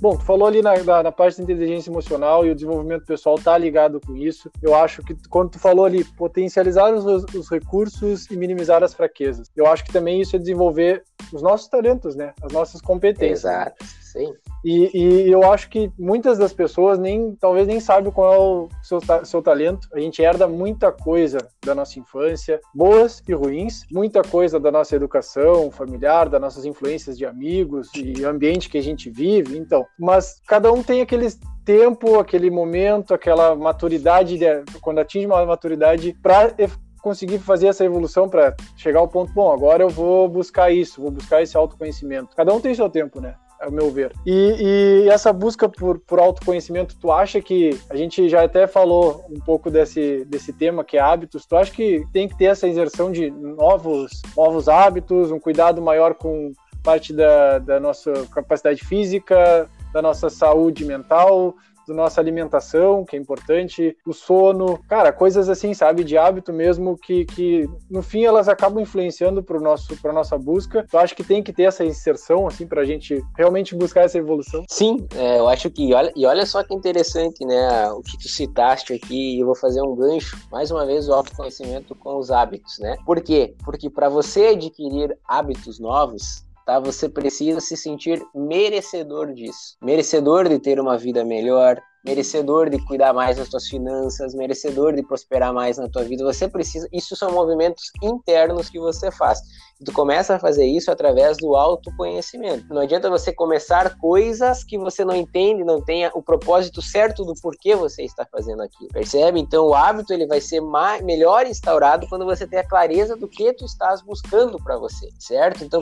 Bom, tu falou ali na, na, na, parte da inteligência emocional e o desenvolvimento pessoal tá ligado com isso. Eu acho que quando tu falou ali, potencializar os, os recursos e minimizar as fraquezas. Eu acho que também isso é desenvolver os nossos talentos, né? As nossas competências. Exato, sim. E, e, eu acho que muitas das pessoas nem talvez nem sabem qual é o seu, seu talento. A gente herda muita coisa da nossa infância, boas e ruins, muita coisa da nossa educação familiar, das nossas influências de amigos e ambiente que a gente vive. Então, mas cada um tem aquele tempo, aquele momento, aquela maturidade, de, quando atinge uma maturidade para conseguir fazer essa evolução para chegar ao ponto, bom, agora eu vou buscar isso, vou buscar esse autoconhecimento. Cada um tem seu tempo, né? Ao meu ver. E, e, essa busca por, por autoconhecimento, tu acha que a gente já até falou um pouco desse, desse tema que é hábitos, tu acha que tem que ter essa inserção de novos, novos hábitos, um cuidado maior com parte da, da nossa capacidade física, da nossa saúde mental, da nossa alimentação, que é importante, o sono, cara, coisas assim, sabe, de hábito mesmo que, que no fim elas acabam influenciando para nosso nossa busca. Eu acho que tem que ter essa inserção assim para a gente realmente buscar essa evolução. Sim, é, eu acho que olha, e olha só que interessante, né, o que tu citaste aqui, eu vou fazer um gancho mais uma vez o autoconhecimento com os hábitos, né? Por quê? Porque para você adquirir hábitos novos, tá? Você precisa se sentir merecedor disso, merecedor de ter uma vida melhor, merecedor de cuidar mais das suas finanças, merecedor de prosperar mais na tua vida. Você precisa, isso são movimentos internos que você faz. Tu começa a fazer isso através do autoconhecimento. Não adianta você começar coisas que você não entende, não tenha o propósito certo do porquê você está fazendo aquilo. Percebe? Então o hábito ele vai ser mais, melhor instaurado quando você tem a clareza do que tu estás buscando para você, certo? Então,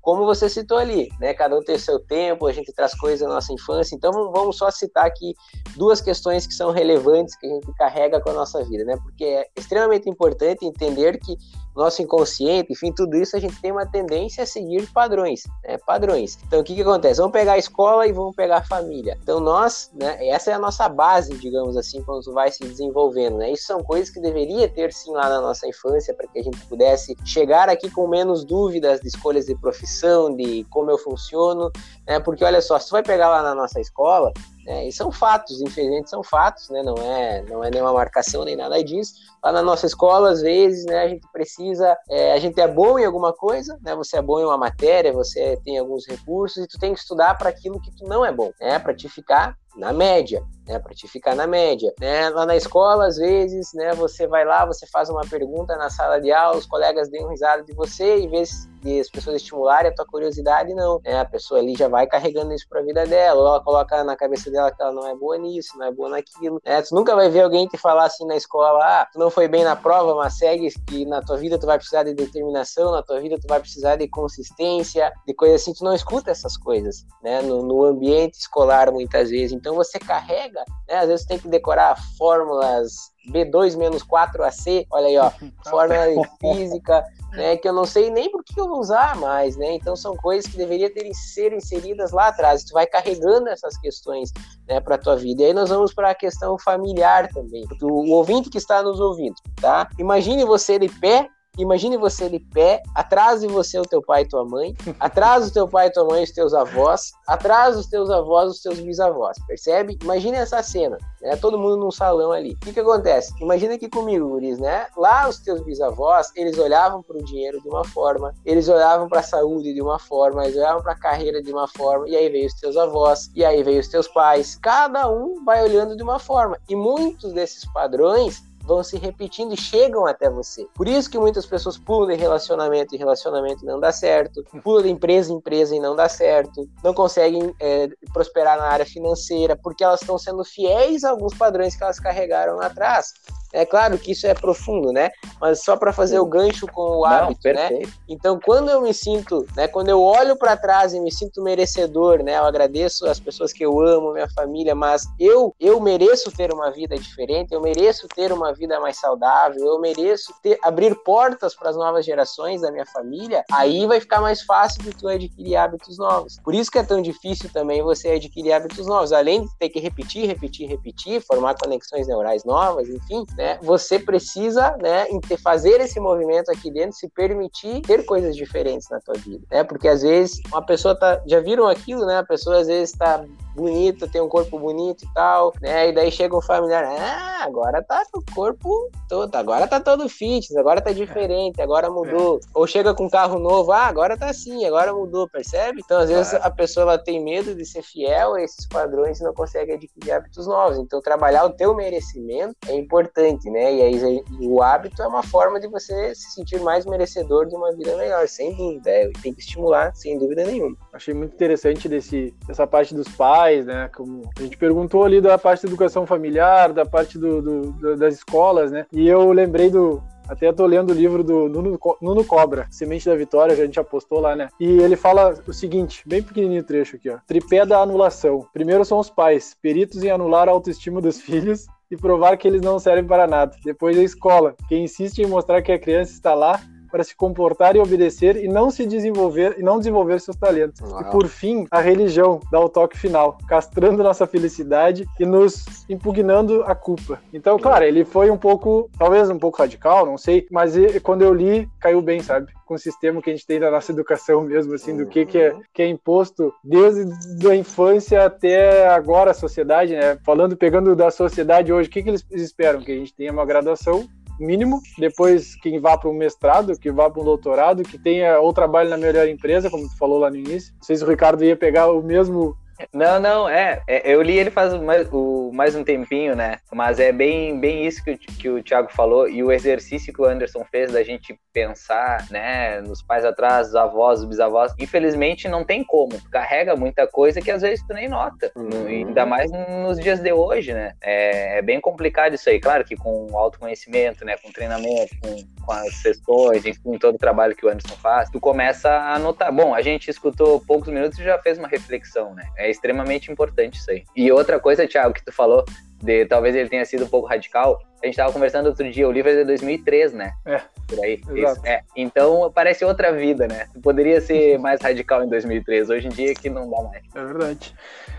como você citou ali, né? Cada um tem seu tempo, a gente traz coisas da nossa infância. Então vamos só citar aqui duas questões que são relevantes que a gente carrega com a nossa vida, né? Porque é extremamente importante entender que nosso inconsciente, enfim, tudo isso a gente tem uma tendência a seguir padrões, né? Padrões. Então, o que que acontece? Vamos pegar a escola e vamos pegar a família. Então, nós, né? Essa é a nossa base, digamos assim, quando vai se desenvolvendo, né? Isso são coisas que deveria ter sim lá na nossa infância para que a gente pudesse chegar aqui com menos dúvidas de escolhas de profissão, de como eu funciono, né? Porque olha só, se tu vai pegar lá na nossa escola, né? E são fatos, infelizmente são fatos, né? Não é, não é nenhuma marcação nem nada disso. Lá na nossa escola, às vezes, né, a gente precisa, é, a gente é bom em alguma coisa, né? Você é bom em uma matéria, você tem alguns recursos e tu tem que estudar para aquilo que tu não é bom, né? Para te ficar na média, né, para te ficar na média, né? Lá na escola, às vezes, né, você vai lá, você faz uma pergunta na sala de aula, os colegas dão risada de você, em vez de as pessoas estimularem a tua curiosidade, não, né? A pessoa ali já vai carregando isso para a vida dela, ou ela coloca na cabeça dela que ela não é boa nisso, não é boa naquilo, né? Tu nunca vai ver alguém te falar assim na escola, ah, tu não foi bem na prova, mas segue que na tua vida tu vai precisar de determinação, na tua vida tu vai precisar de consistência, de coisas assim, tu não escuta essas coisas, né? No, no ambiente escolar muitas vezes. Então você carrega, né? Às vezes tem que decorar fórmulas B2 menos 4AC, olha aí, ó, fórmula de física, né, que eu não sei nem por que eu vou usar mais, né? Então são coisas que deveriam ter ser inseridas lá atrás. Tu vai carregando essas questões, né, para tua vida. E aí nós vamos para a questão familiar também. O ouvinte que está nos ouvindo, tá? Imagine você de pé Imagine você de pé, atrás de você o teu pai e tua mãe, atrás do teu pai e tua mãe os teus avós, atrás dos teus avós os teus bisavós, percebe? Imagine essa cena, né? Todo mundo num salão ali. O que que acontece? Imagina aqui comigo, Guris, né? Lá os teus bisavós, eles olhavam para o dinheiro de uma forma, eles olhavam para a saúde de uma forma, eles olhavam para a carreira de uma forma, e aí veio os teus avós, e aí veio os teus pais. Cada um vai olhando de uma forma. E muitos desses padrões vão se repetindo e chegam até você. Por isso que muitas pessoas pulam de relacionamento e relacionamento não dá certo, pulam de empresa em empresa e não dá certo, não conseguem é, prosperar na área financeira porque elas estão sendo fiéis a alguns padrões que elas carregaram lá atrás. É claro que isso é profundo, né? Mas só para fazer o gancho com o hábito, Não, né? Então, quando eu me sinto, né? Quando eu olho para trás e me sinto merecedor, né? Eu agradeço as pessoas que eu amo, minha família, mas eu eu mereço ter uma vida diferente, eu mereço ter uma vida mais saudável, eu mereço ter, abrir portas para as novas gerações da minha família. Aí vai ficar mais fácil de tu adquirir hábitos novos. Por isso que é tão difícil também você adquirir hábitos novos, além de ter que repetir, repetir, repetir, formar conexões neurais novas, enfim. Né? Né, você precisa, né, fazer esse movimento aqui dentro, se permitir ter coisas diferentes na tua vida, né? Porque às vezes uma pessoa tá, já viram aquilo, né? A pessoa às vezes está bonito, tem um corpo bonito e tal, né? E daí chega um familiar, ah, agora tá com o corpo todo, agora tá todo fitness, agora tá diferente, agora mudou. É. Ou chega com um carro novo, ah, agora tá assim, agora mudou, percebe? Então, às vezes, a pessoa ela tem medo de ser fiel a esses padrões e não consegue adquirir hábitos novos. Então, trabalhar o teu merecimento é importante, né? E aí, o hábito é uma forma de você se sentir mais merecedor de uma vida melhor, sem dúvida. É, tem que estimular, sem dúvida nenhuma. Achei muito interessante desse, dessa parte dos pais né? Como a gente perguntou ali da parte da educação familiar, da parte do, do, do das escolas, né? E eu lembrei do, até tô lendo o livro do Nuno, Nuno, Cobra, Semente da Vitória, que a gente apostou lá, né? E ele fala o seguinte, bem pequenininho trecho aqui, ó. Tripé da anulação. Primeiro são os pais, peritos em anular a autoestima dos filhos e provar que eles não servem para nada. Depois a escola, que insiste em mostrar que a criança está lá para se comportar e obedecer e não se desenvolver e não desenvolver seus talentos. Uau. E por fim, a religião dá o toque final, castrando nossa felicidade e nos impugnando a culpa. Então, claro, ele foi um pouco, talvez um pouco radical, não sei, mas quando eu li, caiu bem, sabe? Com o sistema que a gente tem da nossa educação mesmo, assim, do que, que, é, que é imposto desde a infância até agora a sociedade, né? Falando, pegando da sociedade hoje, o que, que eles esperam? Que a gente tenha uma graduação mínimo, depois quem vá para um mestrado, que vá para um doutorado, que tenha ou trabalhe na melhor empresa, como tu falou lá no início. Não sei se o Ricardo ia pegar o mesmo não, não, é, é, Eu li ele faz mais, o, mais um tempinho, né? Mas é bem, bem isso que o, que o Thiago falou. E o exercício que o Anderson fez da gente pensar, né? Nos pais atrás, os avós, os bisavós. Infelizmente, não tem como. Tu carrega muita coisa que às vezes tu nem nota. Uhum. Ainda mais nos dias de hoje, né? É, é, bem complicado isso aí. Claro que com autoconhecimento, né? Com treinamento, com, com as sessões, enfim, todo o trabalho que o Anderson faz, tu começa a notar. Bom, a gente escutou poucos minutos e já fez uma reflexão, né? É extremamente importante isso aí. E outra coisa, Thiago, que tu falou, de talvez ele tenha sido um pouco radical, a gente estava conversando outro dia, o livro é de 2003, né? É. Por aí. É. Então parece outra vida, né? Poderia ser mais radical em 2003. Hoje em dia que não dá mais. É verdade.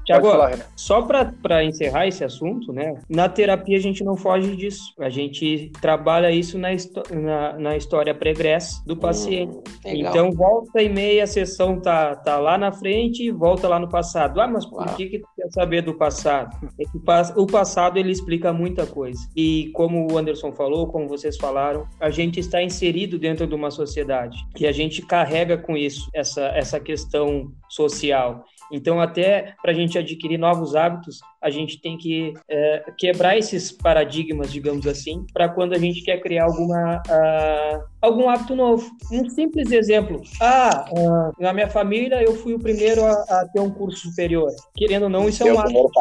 Tiago, só para encerrar esse assunto, né? Na terapia a gente não foge disso. A gente trabalha isso na, na, na história pregressa do paciente. Hum, então, volta e meia a sessão tá, tá lá na frente e volta lá no passado. Ah, mas por Uau. que, que tu quer saber do passado? É que o passado ele explica muita coisa. E como o Anderson falou, como vocês falaram, a gente está inserido dentro de uma sociedade e a gente carrega com isso essa, essa questão social. Então, até para a gente adquirir novos hábitos, a gente tem que é, quebrar esses paradigmas, digamos assim, para quando a gente quer criar alguma, uh, algum hábito novo. Um simples exemplo. Ah, uh, na minha família eu fui o primeiro a, a, ter um curso superior. Querendo ou não, isso é um hábito.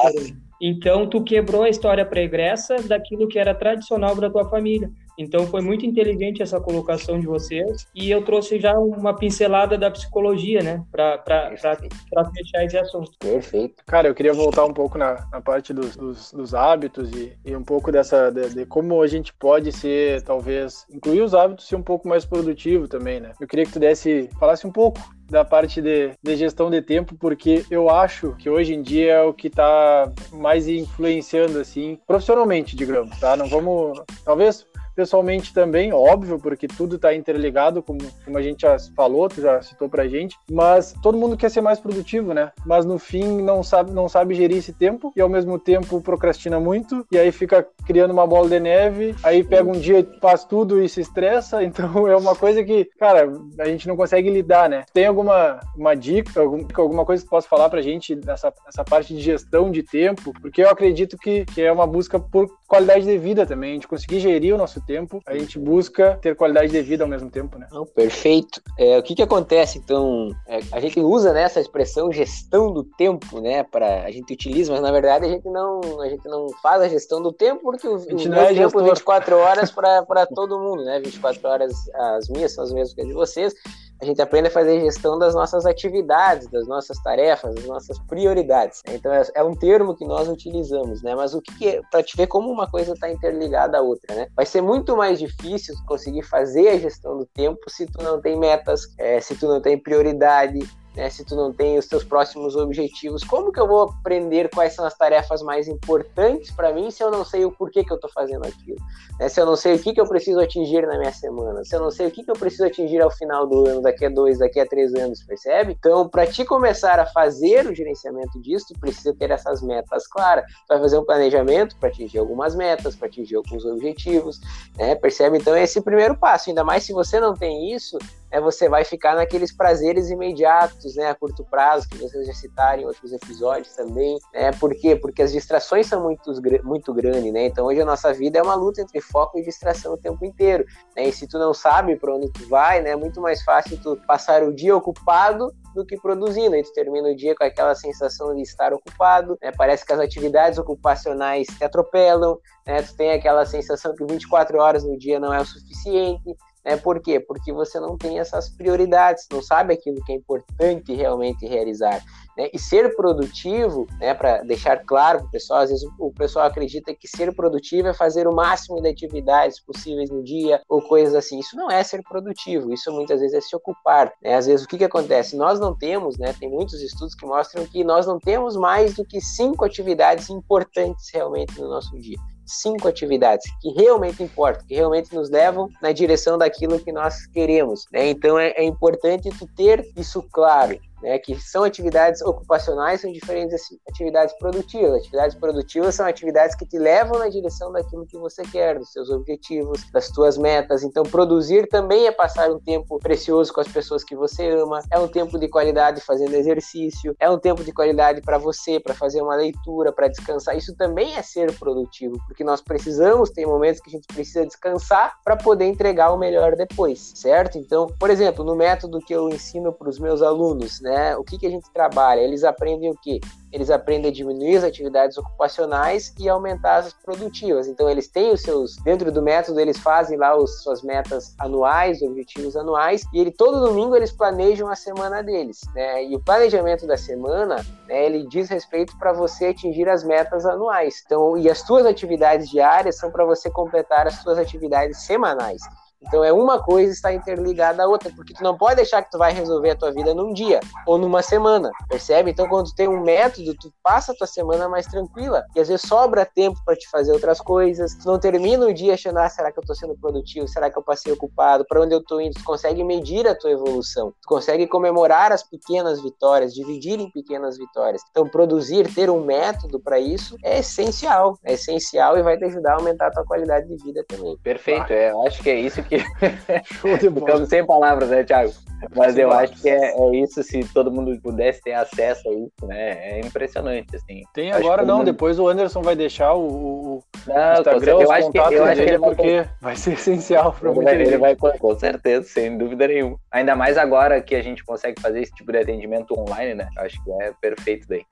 Então, tu quebrou a história pregressa daquilo que era tradicional da tua família. Então foi muito inteligente essa colocação de vocês e eu trouxe já uma pincelada da psicologia, né, para fechar esse assunto. Perfeito. Cara, eu queria voltar um pouco na, na parte dos, dos, dos hábitos e, e, um pouco dessa de, de, como a gente pode ser, talvez, incluir os hábitos ser um pouco mais produtivo também, né? Eu queria que tu desse, falasse um pouco da parte de, de, gestão de tempo, porque eu acho que hoje em dia é o que está mais influenciando, assim, profissionalmente, digamos, tá? Não vamos, talvez pessoalmente também, óbvio, porque tudo está interligado, como, como a gente já falou, tu já citou pra gente, mas todo mundo quer ser mais produtivo, né? Mas no fim não sabe, não sabe gerir esse tempo e ao mesmo tempo procrastina muito e aí fica criando uma bola de neve, aí pega um dia, faz tudo e se estressa, então é uma coisa que, cara, a gente não consegue lidar, né? Tem alguma uma dica, alguma coisa que possa falar pra gente nessa, nessa parte de gestão de tempo? Porque eu acredito que, que é uma busca por qualidade de vida também, gente conseguir gerir o nosso tempo, a gente busca ter qualidade de vida ao mesmo tempo, né? Não, perfeito. É, o que que acontece, então, é, a gente usa né, essa expressão gestão do tempo, né, para a gente utiliza, mas na verdade a gente não, a gente não faz a gestão do tempo porque o, o meu é tempo é 24 horas para todo mundo, né, 24 horas as minhas são as mesmas que as de vocês, a gente aprende a fazer gestão das nossas atividades, das nossas tarefas, das nossas prioridades. Então é, é um termo que nós utilizamos, né? Mas o que, que é para te ver como uma coisa está interligada à outra, né? Vai ser muito mais difícil conseguir fazer a gestão do tempo se tu não tem metas, é, se tu não tem prioridade, né, se tu não tem os teus próximos objetivos, como que eu vou aprender quais são as tarefas mais importantes para mim se eu não sei o porquê que eu estou fazendo aquilo? Né, se eu não sei o que, que eu preciso atingir na minha semana, se eu não sei o que, que eu preciso atingir ao final do ano, daqui a dois, daqui a três anos, percebe? Então, para te começar a fazer o gerenciamento disso, tu precisa ter essas metas claras. Tu vai fazer um planejamento para atingir algumas metas, para atingir alguns objetivos, né, percebe? Então, esse é o primeiro passo. Ainda mais se você não tem isso, é você vai ficar naqueles prazeres imediatos, né, a curto prazo, que vocês já citaram em outros episódios também. Né? Por quê? Porque as distrações são muito, muito grandes, né? Então hoje a nossa vida é uma luta entre foco e distração o tempo inteiro. Né? E se tu não sabe para onde tu vai, né, é muito mais fácil tu passar o dia ocupado do que produzindo. Aí tu termina o dia com aquela sensação de estar ocupado, né? Parece que as atividades ocupacionais te atropelam, né? Tu tem aquela sensação que 24 horas no dia não é o suficiente. Né? Por quê? Porque você não tem essas prioridades, não sabe aquilo que é importante realmente realizar. Né? E ser produtivo, né, para deixar claro para o pessoal, às vezes o pessoal acredita que ser produtivo é fazer o máximo de atividades possíveis no dia ou coisas assim. Isso não é ser produtivo, isso muitas vezes é se ocupar. Né? Às vezes o que, que acontece? Nós não temos, né, tem muitos estudos que mostram que nós não temos mais do que cinco atividades importantes realmente no nosso dia cinco atividades que realmente importam, que realmente nos levam na direção daquilo que nós queremos. Né? Então é, é importante tu ter isso claro né, que são atividades ocupacionais, são diferentes atividades produtivas. Atividades produtivas são atividades que te levam na direção daquilo que você quer, dos seus objetivos, das tuas metas. Então, produzir também é passar um tempo precioso com as pessoas que você ama, é um tempo de qualidade fazendo exercício, é um tempo de qualidade para você, para fazer uma leitura, para descansar. Isso também é ser produtivo, porque nós precisamos, tem momentos que a gente precisa descansar para poder entregar o melhor depois, certo? Então, por exemplo, no método que eu ensino para os meus alunos, né, né? O que, que a gente trabalha? Eles aprendem o quê? Eles aprendem a diminuir as atividades ocupacionais e aumentar as produtivas. Então, eles têm os seus, dentro do método, eles fazem lá as suas metas anuais, objetivos anuais, e ele, todo domingo eles planejam a semana deles, né? E o planejamento da semana, né, ele diz respeito para você atingir as metas anuais. Então, e as suas atividades diárias são para você completar as suas atividades semanais. Então é uma coisa está interligada à outra, porque tu não pode deixar que tu vai resolver a tua vida num dia ou numa semana, percebe? Então quando tu tem um método, tu passa a tua semana mais tranquila e às vezes sobra tempo para te fazer outras coisas. Tu não termina o dia achando, ah, será que eu tô sendo produtivo? Será que eu passei ocupado? Para onde eu tô indo? Tu consegue medir a tua evolução. Tu consegue comemorar as pequenas vitórias, dividir em pequenas vitórias. Então produzir, ter um método para isso é essencial, é essencial e vai te ajudar a aumentar a tua qualidade de vida também. Perfeito, é, eu acho que é isso que que. Ficamos sem palavras, né, Thiago? Mas eu acho que é, é, isso, se todo mundo pudesse ter acesso a isso, né? É impressionante, assim. Tem agora não, depois o Anderson vai deixar o, o não, Instagram, eu acho que, eu acho que ele porque vai, vai ser essencial para muita ele vai, com certeza, sem dúvida nenhuma. Ainda mais agora que a gente consegue fazer esse tipo de atendimento online, né? Acho que é perfeito daí.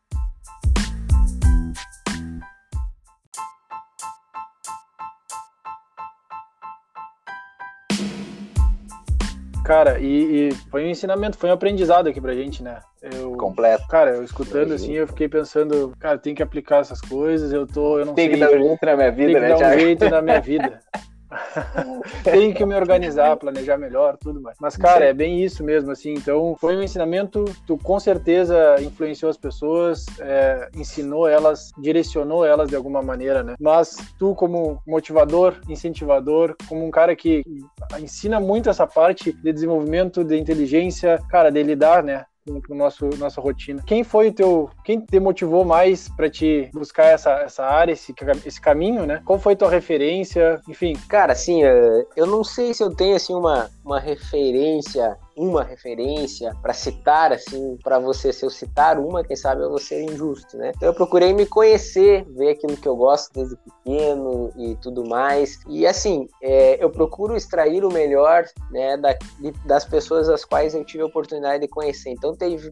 Cara, e, e, foi um ensinamento, foi um aprendizado aqui pra gente, né? Eu, Completo. Cara, eu escutando assim, eu fiquei pensando, cara, tem que aplicar essas coisas, eu tô, eu não tem sei. Tem que dar um jeito na minha vida, tem né, Tem que dar um jeito na minha vida. Tenho que me organizar, planejar melhor, tudo mais. Mas, cara, é bem isso mesmo, assim. Então, foi um ensinamento, tu com certeza influenciou as pessoas, é, ensinou elas, direcionou elas de alguma maneira, né? Mas tu, como motivador, incentivador, como um cara que ensina muito essa parte de desenvolvimento de inteligência, cara, de lidar, né? Com nosso nossa rotina. Quem foi o teu, quem te motivou mais para te buscar essa, essa área, esse, esse caminho, né? Qual foi tua referência, enfim? Cara, assim, eh, eu não sei se eu tenho assim uma, uma referência uma referência para citar, assim, para você, se eu citar uma, quem sabe eu vou ser injusto, né? Então eu procurei me conhecer, ver aquilo que eu gosto desde pequeno e tudo mais. E assim, é, eu procuro extrair o melhor, né, da, das pessoas as quais eu tive a oportunidade de conhecer. Então teve,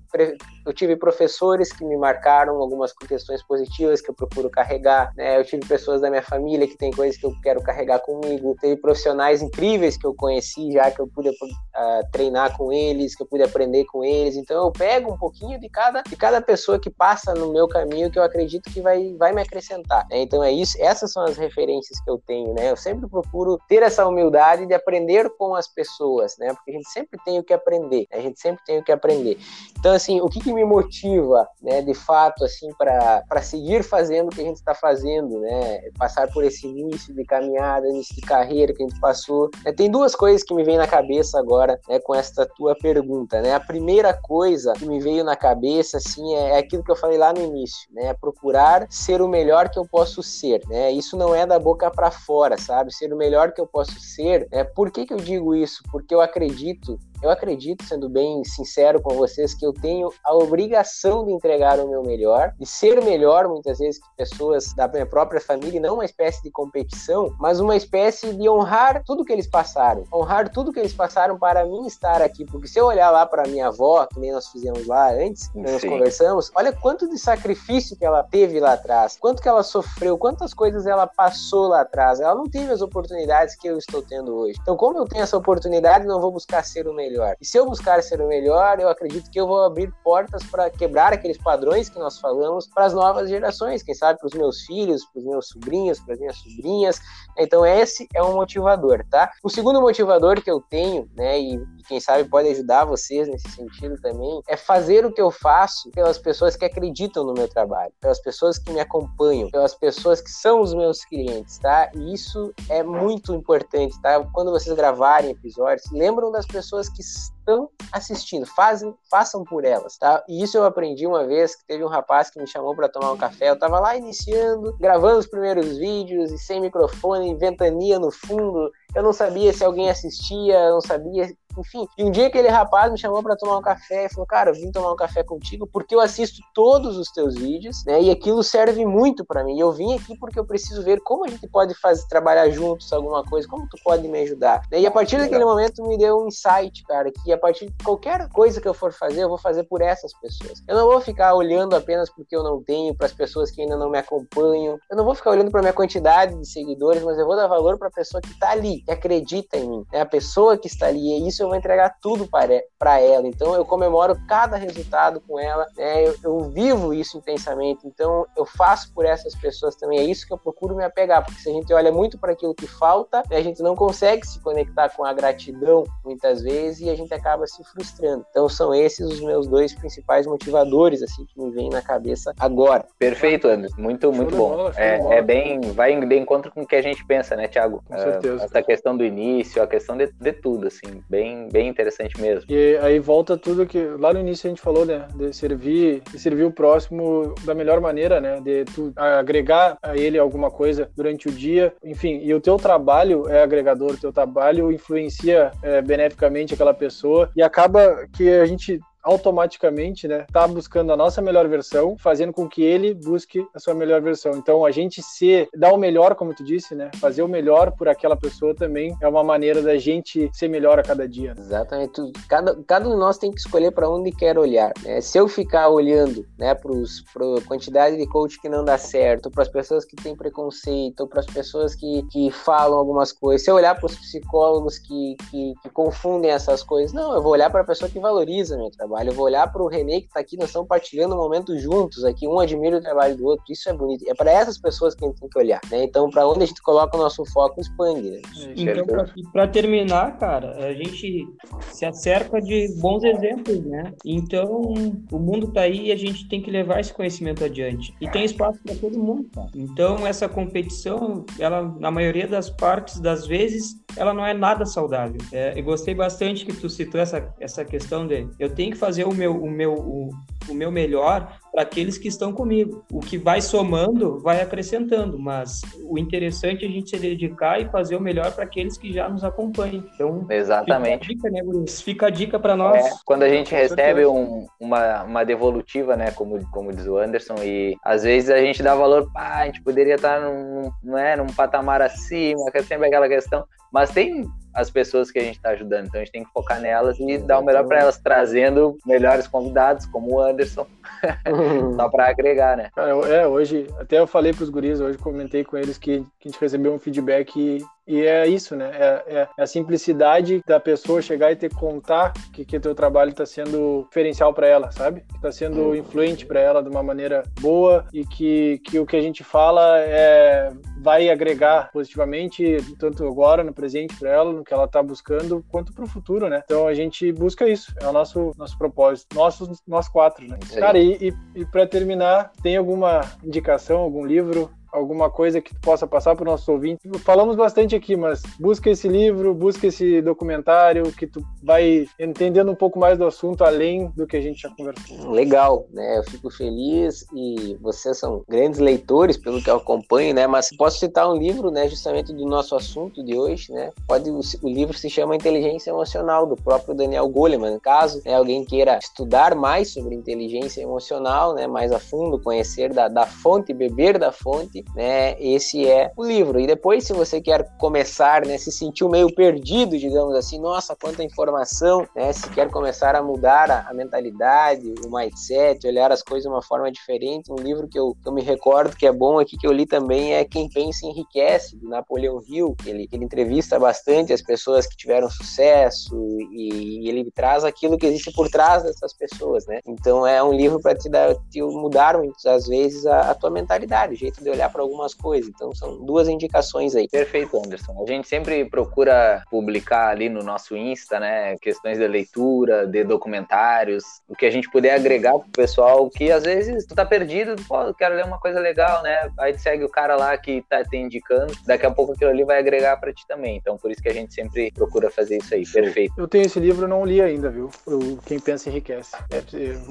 eu tive professores que me marcaram algumas questões positivas que eu procuro carregar, né? Eu tive pessoas da minha família que tem coisas que eu quero carregar comigo. Teve profissionais incríveis que eu conheci já que eu pude uh, treinar com eles, que eu pude aprender com eles. Então eu pego um pouquinho de cada, de cada pessoa que passa no meu caminho que eu acredito que vai, vai me acrescentar. Né? Então é isso, essas são as referências que eu tenho, né? Eu sempre procuro ter essa humildade de aprender com as pessoas, né? Porque a gente sempre tem o que aprender, né? a gente sempre tem o que aprender. Então assim, o que, que me motiva, né? De fato, assim, para seguir fazendo o que a gente está fazendo, né? Passar por esse início de caminhada, início de carreira que a gente passou. Né? Tem duas coisas que me vêm na cabeça agora, né? Com esta tua pergunta, né? A primeira coisa que me veio na cabeça, assim, é, é aquilo que eu falei lá no início, né? É procurar ser o melhor que eu posso ser, né? Isso não é da boca para fora, sabe? Ser o melhor que eu posso ser. É, por que, que eu digo isso? Porque eu acredito eu acredito, sendo bem sincero com vocês, que eu tenho a obrigação de entregar o meu melhor, de ser melhor muitas vezes que pessoas da minha própria família, não uma espécie de competição, mas uma espécie de honrar tudo que eles passaram, honrar tudo que eles passaram para mim estar aqui, porque se eu olhar lá para minha avó, que nem nós fizemos lá antes, que nós conversamos, olha quanto de sacrifício que ela teve lá atrás, quanto que ela sofreu, quantas coisas ela passou lá atrás, ela não teve as oportunidades que eu estou tendo hoje. Então, como eu tenho essa oportunidade, não vou buscar ser o melhor melhor. E se eu buscar ser o melhor, eu acredito que eu vou abrir portas para quebrar aqueles padrões que nós falamos para as novas gerações, quem sabe para os meus filhos, para os meus sobrinhos, para as minhas sobrinhas. Então esse é um motivador, tá? O segundo motivador que eu tenho, né, e quem sabe pode ajudar vocês nesse sentido também, é fazer o que eu faço pelas pessoas que acreditam no meu trabalho, pelas pessoas que me acompanham, pelas pessoas que são os meus clientes, tá? E isso é muito importante, tá? Quando vocês gravarem episódios, lembram das pessoas que estão assistindo, fazem, façam por elas, tá? E isso eu aprendi uma vez que teve um rapaz que me chamou para tomar um café, eu tava lá iniciando, gravando os primeiros vídeos e sem microfone, ventania no fundo, eu não sabia se alguém assistia, eu não sabia enfim. E um dia aquele rapaz me chamou para tomar um café e falou: Cara, eu vim tomar um café contigo porque eu assisto todos os teus vídeos, né? E aquilo serve muito para mim. E eu vim aqui porque eu preciso ver como a gente pode fazer, trabalhar juntos alguma coisa, como tu pode me ajudar. E a partir daquele momento me deu um insight, cara, que a partir de qualquer coisa que eu for fazer, eu vou fazer por essas pessoas. Eu não vou ficar olhando apenas porque eu não tenho, para as pessoas que ainda não me acompanham. Eu não vou ficar olhando para minha quantidade de seguidores, mas eu vou dar valor para a pessoa que está ali, que acredita em mim. É a pessoa que está ali. E isso eu vou entregar tudo para ela. Então eu comemoro cada resultado com ela, né? eu, eu, vivo isso intensamente. Então eu faço por essas pessoas também. É isso que eu procuro me apegar, porque se a gente olha muito para aquilo que falta, né, a gente não consegue se conectar com a gratidão muitas vezes e a gente acaba se frustrando. Então são esses os meus dois principais motivadores assim que me vêm na cabeça agora. Perfeito, Anderson. Muito, muito bom. Bola, é, é, bem, vai de encontro com o que a gente pensa, né, Thiago? Com certeza. Uh, essa questão do início, a questão de, de tudo, assim, bem bem, interessante mesmo. E aí volta tudo que lá no início a gente falou, né? De servir, de servir o próximo da melhor maneira, né? De tu agregar a ele alguma coisa durante o dia. Enfim, e o teu trabalho é agregador, o teu trabalho influencia é, beneficamente aquela pessoa e acaba que a gente automaticamente, né, tá buscando a nossa melhor versão, fazendo com que ele busque a sua melhor versão. Então, a gente ser, dar o melhor, como tu disse, né, fazer o melhor por aquela pessoa também é uma maneira da gente ser melhor a cada dia. Né? Exatamente. Cada, cada um de nós tem que escolher para onde quer olhar. Né? Se eu ficar olhando, né, para a quantidade de coach que não dá certo, para as pessoas que têm preconceito, para as pessoas que, que falam algumas coisas, se eu olhar para os psicólogos que, que, que confundem essas coisas, não, eu vou olhar para a pessoa que valoriza meu trabalho trabalho, eu vou olhar para o Renê que está aqui, nós estamos partilhando um momento juntos aqui, um admira o trabalho do outro, isso é bonito. É para essas pessoas que a gente tem que olhar, né? Então, para onde a gente coloca o nosso foco, expande, né? Então, para terminar, cara, a gente se acerca de bons exemplos, né? Então, o mundo está aí e a gente tem que levar esse conhecimento adiante. E tem espaço para todo mundo, cara. Então, essa competição, ela, na maioria das partes das vezes, ela não é nada saudável. É, eu gostei bastante que tu citou essa, essa questão de eu tenho que fazer o meu, o meu, o, o meu melhor para aqueles que estão comigo. O que vai somando vai acrescentando, mas o interessante é a gente se dedicar e fazer o melhor para aqueles que já nos acompanham. Então, exatamente. Fica a dica, né, Fica a dica para nós. É, quando a gente recebe um, uma, uma devolutiva, né, como, como diz o Anderson, e às vezes a gente dá valor, pá, a gente poderia estar num, não é, num patamar acima, é sempre aquela questão, mas tem as pessoas que a gente está ajudando. Então a gente tem que focar nelas e dar o melhor para elas, trazendo melhores convidados, como o Anderson, só para agregar, né? É, hoje, até eu falei para os guris, hoje comentei com eles que, que a gente recebeu um feedback e é isso, né? É, é, a simplicidade da pessoa chegar e ter que contar que que teu trabalho está sendo diferencial para ela, sabe? Que está sendo uhum. influente para ela de uma maneira boa e que, que o que a gente fala é, vai agregar positivamente tanto agora no presente para ela, no que ela está buscando, quanto para o futuro, né? Então a gente busca isso, é o nosso nosso propósito, nossos nós quatro, né? Cara, e, e, e para terminar, tem alguma indicação, algum livro alguma coisa que tu possa passar para o nosso ouvinte. Falamos bastante aqui, mas busca esse livro, busca esse documentário, que tu vai entendendo um pouco mais do assunto além do que a gente já conversou. Legal, né? Eu fico feliz e vocês são grandes leitores, pelo que eu acompanho, né? Mas posso citar um livro, né? Justamente do nosso assunto de hoje, né? Pode o, livro se chama Inteligência Emocional do próprio Daniel Goleman. Caso né, alguém queira estudar mais sobre inteligência emocional, né? Mais a fundo, conhecer da, da fonte, beber da fonte né? Esse é o livro. E depois, se você quer começar, né, se sentiu meio perdido, digamos assim, nossa, quanta informação, né? Se quer começar a mudar a, a mentalidade, o mindset, olhar as coisas de uma forma diferente, um livro que eu, que eu me recordo que é bom aqui, que eu li também, é Quem Pensa Enriquece, do Napoleão Hill, que ele, ele entrevista bastante as pessoas que tiveram sucesso e, e ele traz aquilo que existe por trás dessas pessoas, né? Então é um livro para te te mudar muitas vezes a, a tua mentalidade, o jeito de olhar para algumas coisas. Então são duas indicações aí. Perfeito, Anderson. A gente sempre procura publicar ali no nosso Insta, né, questões de leitura, de documentários, o que a gente puder agregar pro pessoal que às vezes tu tá perdido, pô, quero ler uma coisa legal, né? Aí tu segue o cara lá que tá te indicando, daqui a pouco aquilo ali vai agregar para ti também. Então por isso que a gente sempre procura fazer isso aí. Perfeito. Eu tenho esse livro, não li ainda, viu? O Quem Pensa Enriquece. É,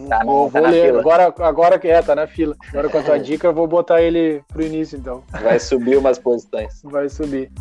tá, vou, tá vou ler. Fila. Agora, agora que é, tá na fila. Agora com a tua dica, eu vou botar ele pro início, então. Vai subir umas posições. Vai subir.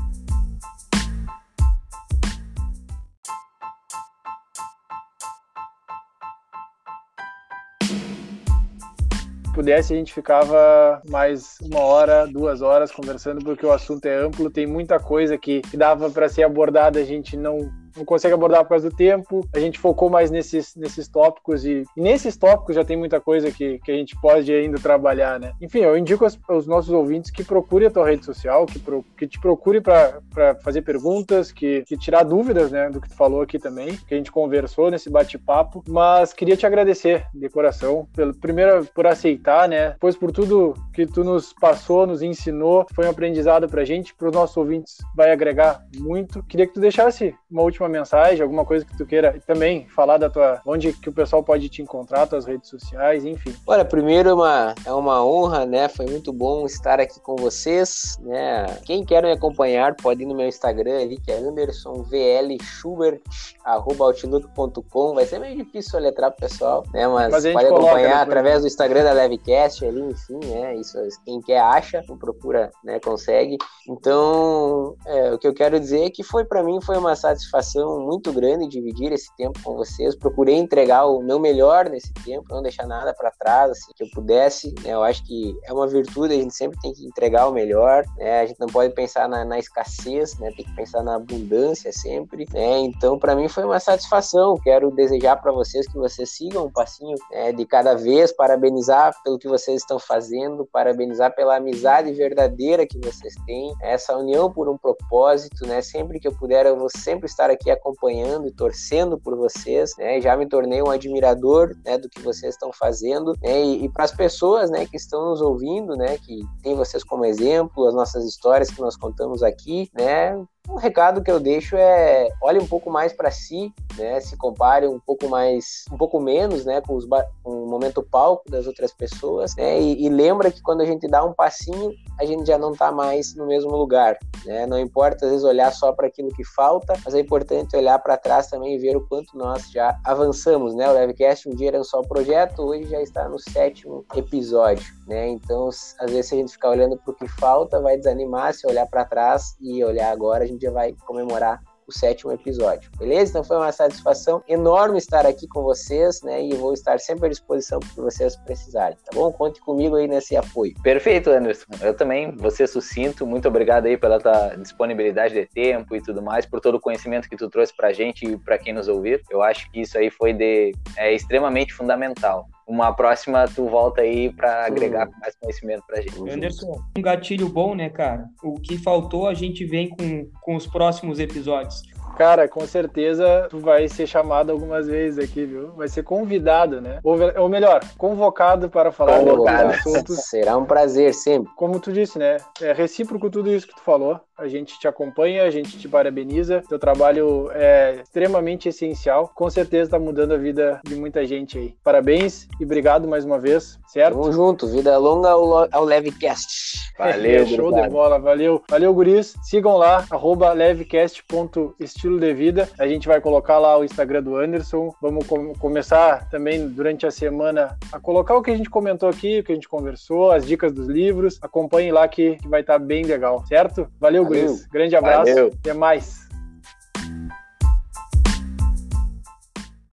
pudesse, a gente ficava mais uma hora, duas horas conversando, porque o assunto é amplo, tem muita coisa que, que dava para ser abordada, a gente não não consegue abordar por causa do tempo. A gente focou mais nesses, nesses tópicos e, e, nesses tópicos já tem muita coisa que, que a gente pode ainda trabalhar, né? Enfim, eu indico aos, aos nossos ouvintes que procure a tua rede social, que, pro, que te procure para fazer perguntas, que, que tirar dúvidas, né, do que tu falou aqui também, que a gente conversou nesse bate-papo. Mas queria te agradecer de coração, pelo, primeiro por aceitar, né? Depois por tudo que tu nos passou, nos ensinou, foi um aprendizado pra gente, para os nossos ouvintes vai agregar muito. Queria que tu deixasse uma última última mensagem, alguma coisa que tu queira também falar da tua, onde que o pessoal pode te encontrar, tuas redes sociais, enfim. Olha, primeiro é uma, é uma honra, né? Foi muito bom estar aqui com vocês, né? Quem quer me acompanhar pode ir no meu Instagram ali, que é andersonvlschubert@outlook.com. Vai ser meio difícil soletrar pro pessoal, né? Mas, Mas pode acompanhar através do Instagram da Levecast ali, enfim, né? Isso quem quer acha, procura, né? Consegue. Então, é, o que eu quero dizer é que foi para mim foi uma satisfação satisfação muito grande dividir esse tempo com vocês. Procurei entregar o meu melhor nesse tempo, não deixar nada para trás, assim, que eu pudesse. Né? Eu acho que é uma virtude, a gente sempre tem que entregar o melhor. Né? A gente não pode pensar na, na escassez, né? tem que pensar na abundância sempre. Né? Então, para mim foi uma satisfação. Quero desejar para vocês que vocês sigam um passinho né, de cada vez, parabenizar pelo que vocês estão fazendo, parabenizar pela amizade verdadeira que vocês têm, essa união por um propósito, né? Sempre que eu puder, eu vou sempre estar aqui aqui acompanhando e torcendo por vocês, né? Já me tornei um admirador, né, do que vocês estão fazendo, né? E, e para as pessoas, né, que estão nos ouvindo, né, que tem vocês como exemplo, as nossas histórias que nós contamos aqui, né? O recado que eu deixo é olhe um pouco mais para si, né? Se compare um pouco mais, um pouco menos, né, com, os com o momento palco das outras pessoas, né? E, e, lembra que quando a gente dá um passinho, a gente já não está mais no mesmo lugar, né? Não importa às vezes olhar só para aquilo que falta, mas é importante olhar para trás também e ver o quanto nós já avançamos, né? O Livecast um dia era só projeto, hoje já está no sétimo episódio, né? Então, às vezes se a gente ficar olhando para o que falta, vai desanimar, se olhar para trás e olhar agora, a gente já vai comemorar o sétimo episódio, beleza? Então foi uma satisfação enorme estar aqui com vocês, né? E vou estar sempre à disposição para vocês precisarem, tá bom? Conte comigo aí nesse apoio. Perfeito, Anderson. Eu também ser sucinto. Muito obrigado aí pela tua disponibilidade de tempo e tudo mais, por todo o conhecimento que tu trouxe para a gente e para quem nos ouvir. Eu acho que isso aí foi de é extremamente fundamental uma próxima tu volta aí para agregar mais conhecimento pra gente. Anderson, um gatilho bom, né, cara? O que faltou a gente vem com, com os próximos episódios. Cara, com certeza tu vai ser chamado algumas vezes aqui, viu? Vai ser convidado, né? Ou, ou melhor, convocado para falar convocado. de assuntos. Será um prazer sempre. Como tu disse, né? É recíproco tudo isso que tu falou. A gente te acompanha, a gente te parabeniza. Teu trabalho é extremamente essencial. Com certeza está mudando a vida de muita gente aí. Parabéns e obrigado mais uma vez, certo? Tamo junto. Vida longa ao, ao Levecast. Valeu, é, Show de bola. Valeu. Valeu, guris. Sigam lá, arroba levecast.estilo de vida. A gente vai colocar lá o Instagram do Anderson. Vamos com começar também durante a semana a colocar o que a gente comentou aqui, o que a gente conversou, as dicas dos livros. Acompanhe lá que, que vai estar tá bem legal, certo? Valeu, Valeu. Grande abraço. Valeu. Até mais.